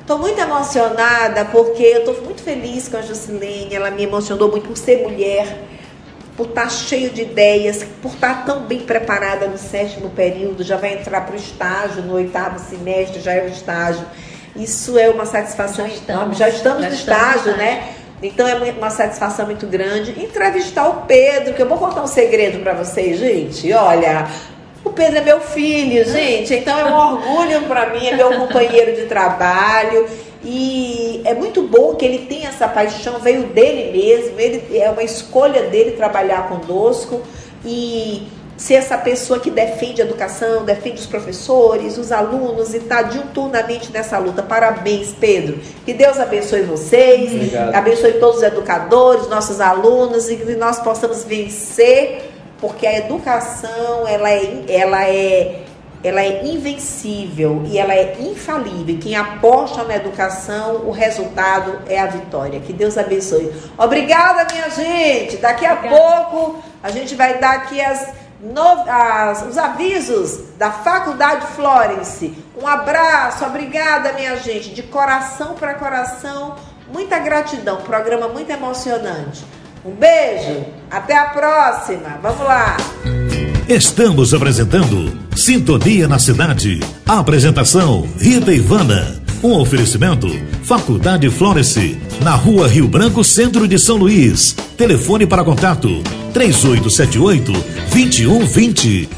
Estou muito emocionada porque eu estou muito feliz com a Jusilene, ela me emocionou muito por ser mulher por estar cheio de ideias, por estar tão bem preparada no sétimo período, já vai entrar para o estágio no oitavo semestre, já é o estágio. Isso é uma satisfação já enorme. Já estamos já no estágio, estamos né? Então é uma satisfação muito grande. Entrevistar o Pedro, que eu vou contar um segredo para vocês, gente. Olha, o Pedro é meu filho, gente. Então é um orgulho para mim, é meu companheiro de trabalho. E é muito bom que ele tenha essa paixão, veio dele mesmo, ele é uma escolha dele trabalhar conosco e ser essa pessoa que defende a educação, defende os professores, os alunos e está diuturnamente nessa luta. Parabéns, Pedro. Que Deus abençoe vocês, Obrigado. abençoe todos os educadores, nossos alunos e que nós possamos vencer, porque a educação ela é, ela é ela é invencível e ela é infalível. Quem aposta na educação, o resultado é a vitória. Que Deus abençoe. Obrigada, minha gente. Daqui a Obrigada. pouco a gente vai dar aqui as, no, as, os avisos da Faculdade Florence. Um abraço, obrigada, minha gente. De coração para coração, muita gratidão. Programa muito emocionante. Um beijo, até a próxima. Vamos lá. Estamos apresentando Sintonia na Cidade. apresentação Rita Ivana. Um oferecimento Faculdade Florence, na Rua Rio Branco, Centro de São Luís. Telefone para contato 3878 2120.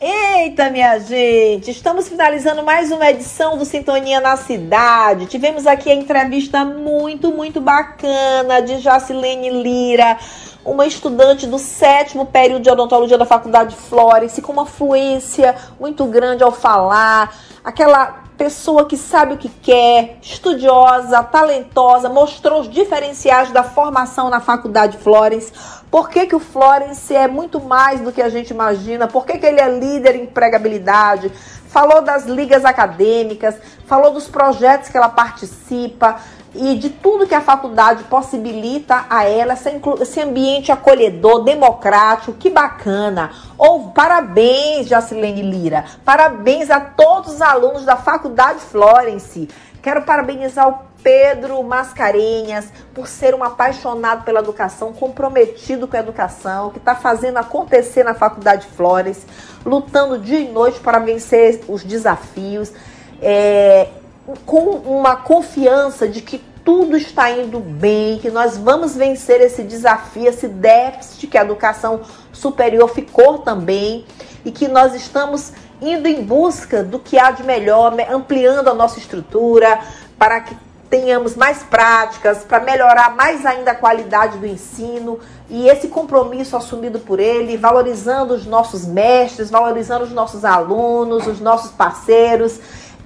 Eita, minha gente, estamos finalizando mais uma edição do Sintonia na Cidade. Tivemos aqui a entrevista muito, muito bacana de Jacilene Lira uma estudante do sétimo período de odontologia da Faculdade Florence, com uma fluência muito grande ao falar, aquela pessoa que sabe o que quer, estudiosa, talentosa, mostrou os diferenciais da formação na Faculdade Florence. Por que, que o Florence é muito mais do que a gente imagina? Por que, que ele é líder em empregabilidade? Falou das ligas acadêmicas, falou dos projetos que ela participa, e de tudo que a faculdade possibilita a ela, esse ambiente acolhedor, democrático, que bacana. Ou parabéns, Jacilene Lira, parabéns a todos os alunos da Faculdade Florence. Quero parabenizar o Pedro Mascarenhas por ser um apaixonado pela educação, comprometido com a educação, que está fazendo acontecer na Faculdade Flores, lutando dia e noite para vencer os desafios. É, com uma confiança de que tudo está indo bem, que nós vamos vencer esse desafio, esse déficit que a educação superior ficou também. e que nós estamos indo em busca do que há de melhor, ampliando a nossa estrutura para que tenhamos mais práticas, para melhorar mais ainda a qualidade do ensino e esse compromisso assumido por ele, valorizando os nossos mestres, valorizando os nossos alunos, os nossos parceiros,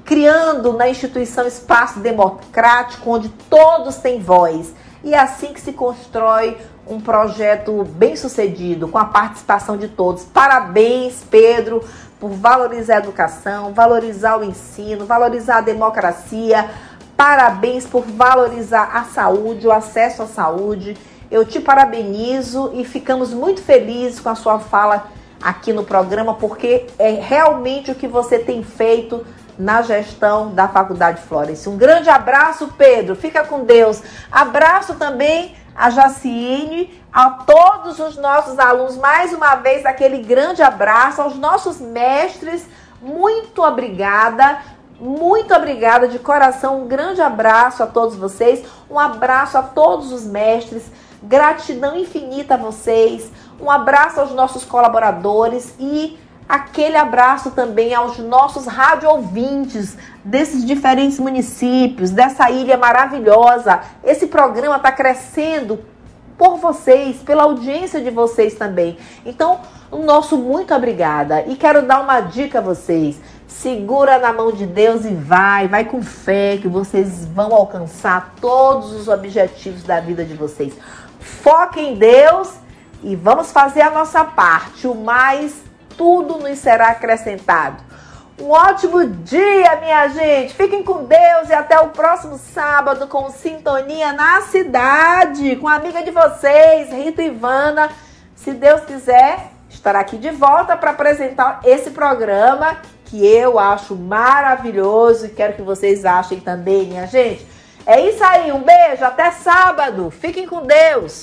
criando na instituição espaço democrático onde todos têm voz. E é assim que se constrói um projeto bem sucedido, com a participação de todos. Parabéns, Pedro, por valorizar a educação, valorizar o ensino, valorizar a democracia. Parabéns por valorizar a saúde, o acesso à saúde. Eu te parabenizo e ficamos muito felizes com a sua fala aqui no programa, porque é realmente o que você tem feito na gestão da Faculdade Florence. Um grande abraço, Pedro. Fica com Deus. Abraço também a Jaciene, a todos os nossos alunos. Mais uma vez, aquele grande abraço aos nossos mestres. Muito obrigada. Muito obrigada de coração. Um grande abraço a todos vocês. Um abraço a todos os mestres. Gratidão infinita a vocês. Um abraço aos nossos colaboradores e aquele abraço também aos nossos rádio ouvintes desses diferentes municípios, dessa ilha maravilhosa. Esse programa está crescendo por vocês, pela audiência de vocês também. Então, o nosso muito obrigada. E quero dar uma dica a vocês. Segura na mão de Deus e vai, vai com fé que vocês vão alcançar todos os objetivos da vida de vocês. Foque em Deus e vamos fazer a nossa parte. O mais, tudo nos será acrescentado. Um ótimo dia, minha gente. Fiquem com Deus e até o próximo sábado com Sintonia na Cidade, com a amiga de vocês, Rita Ivana. Se Deus quiser, estará aqui de volta para apresentar esse programa que eu acho maravilhoso e quero que vocês achem também, minha gente. É isso aí, um beijo, até sábado. Fiquem com Deus.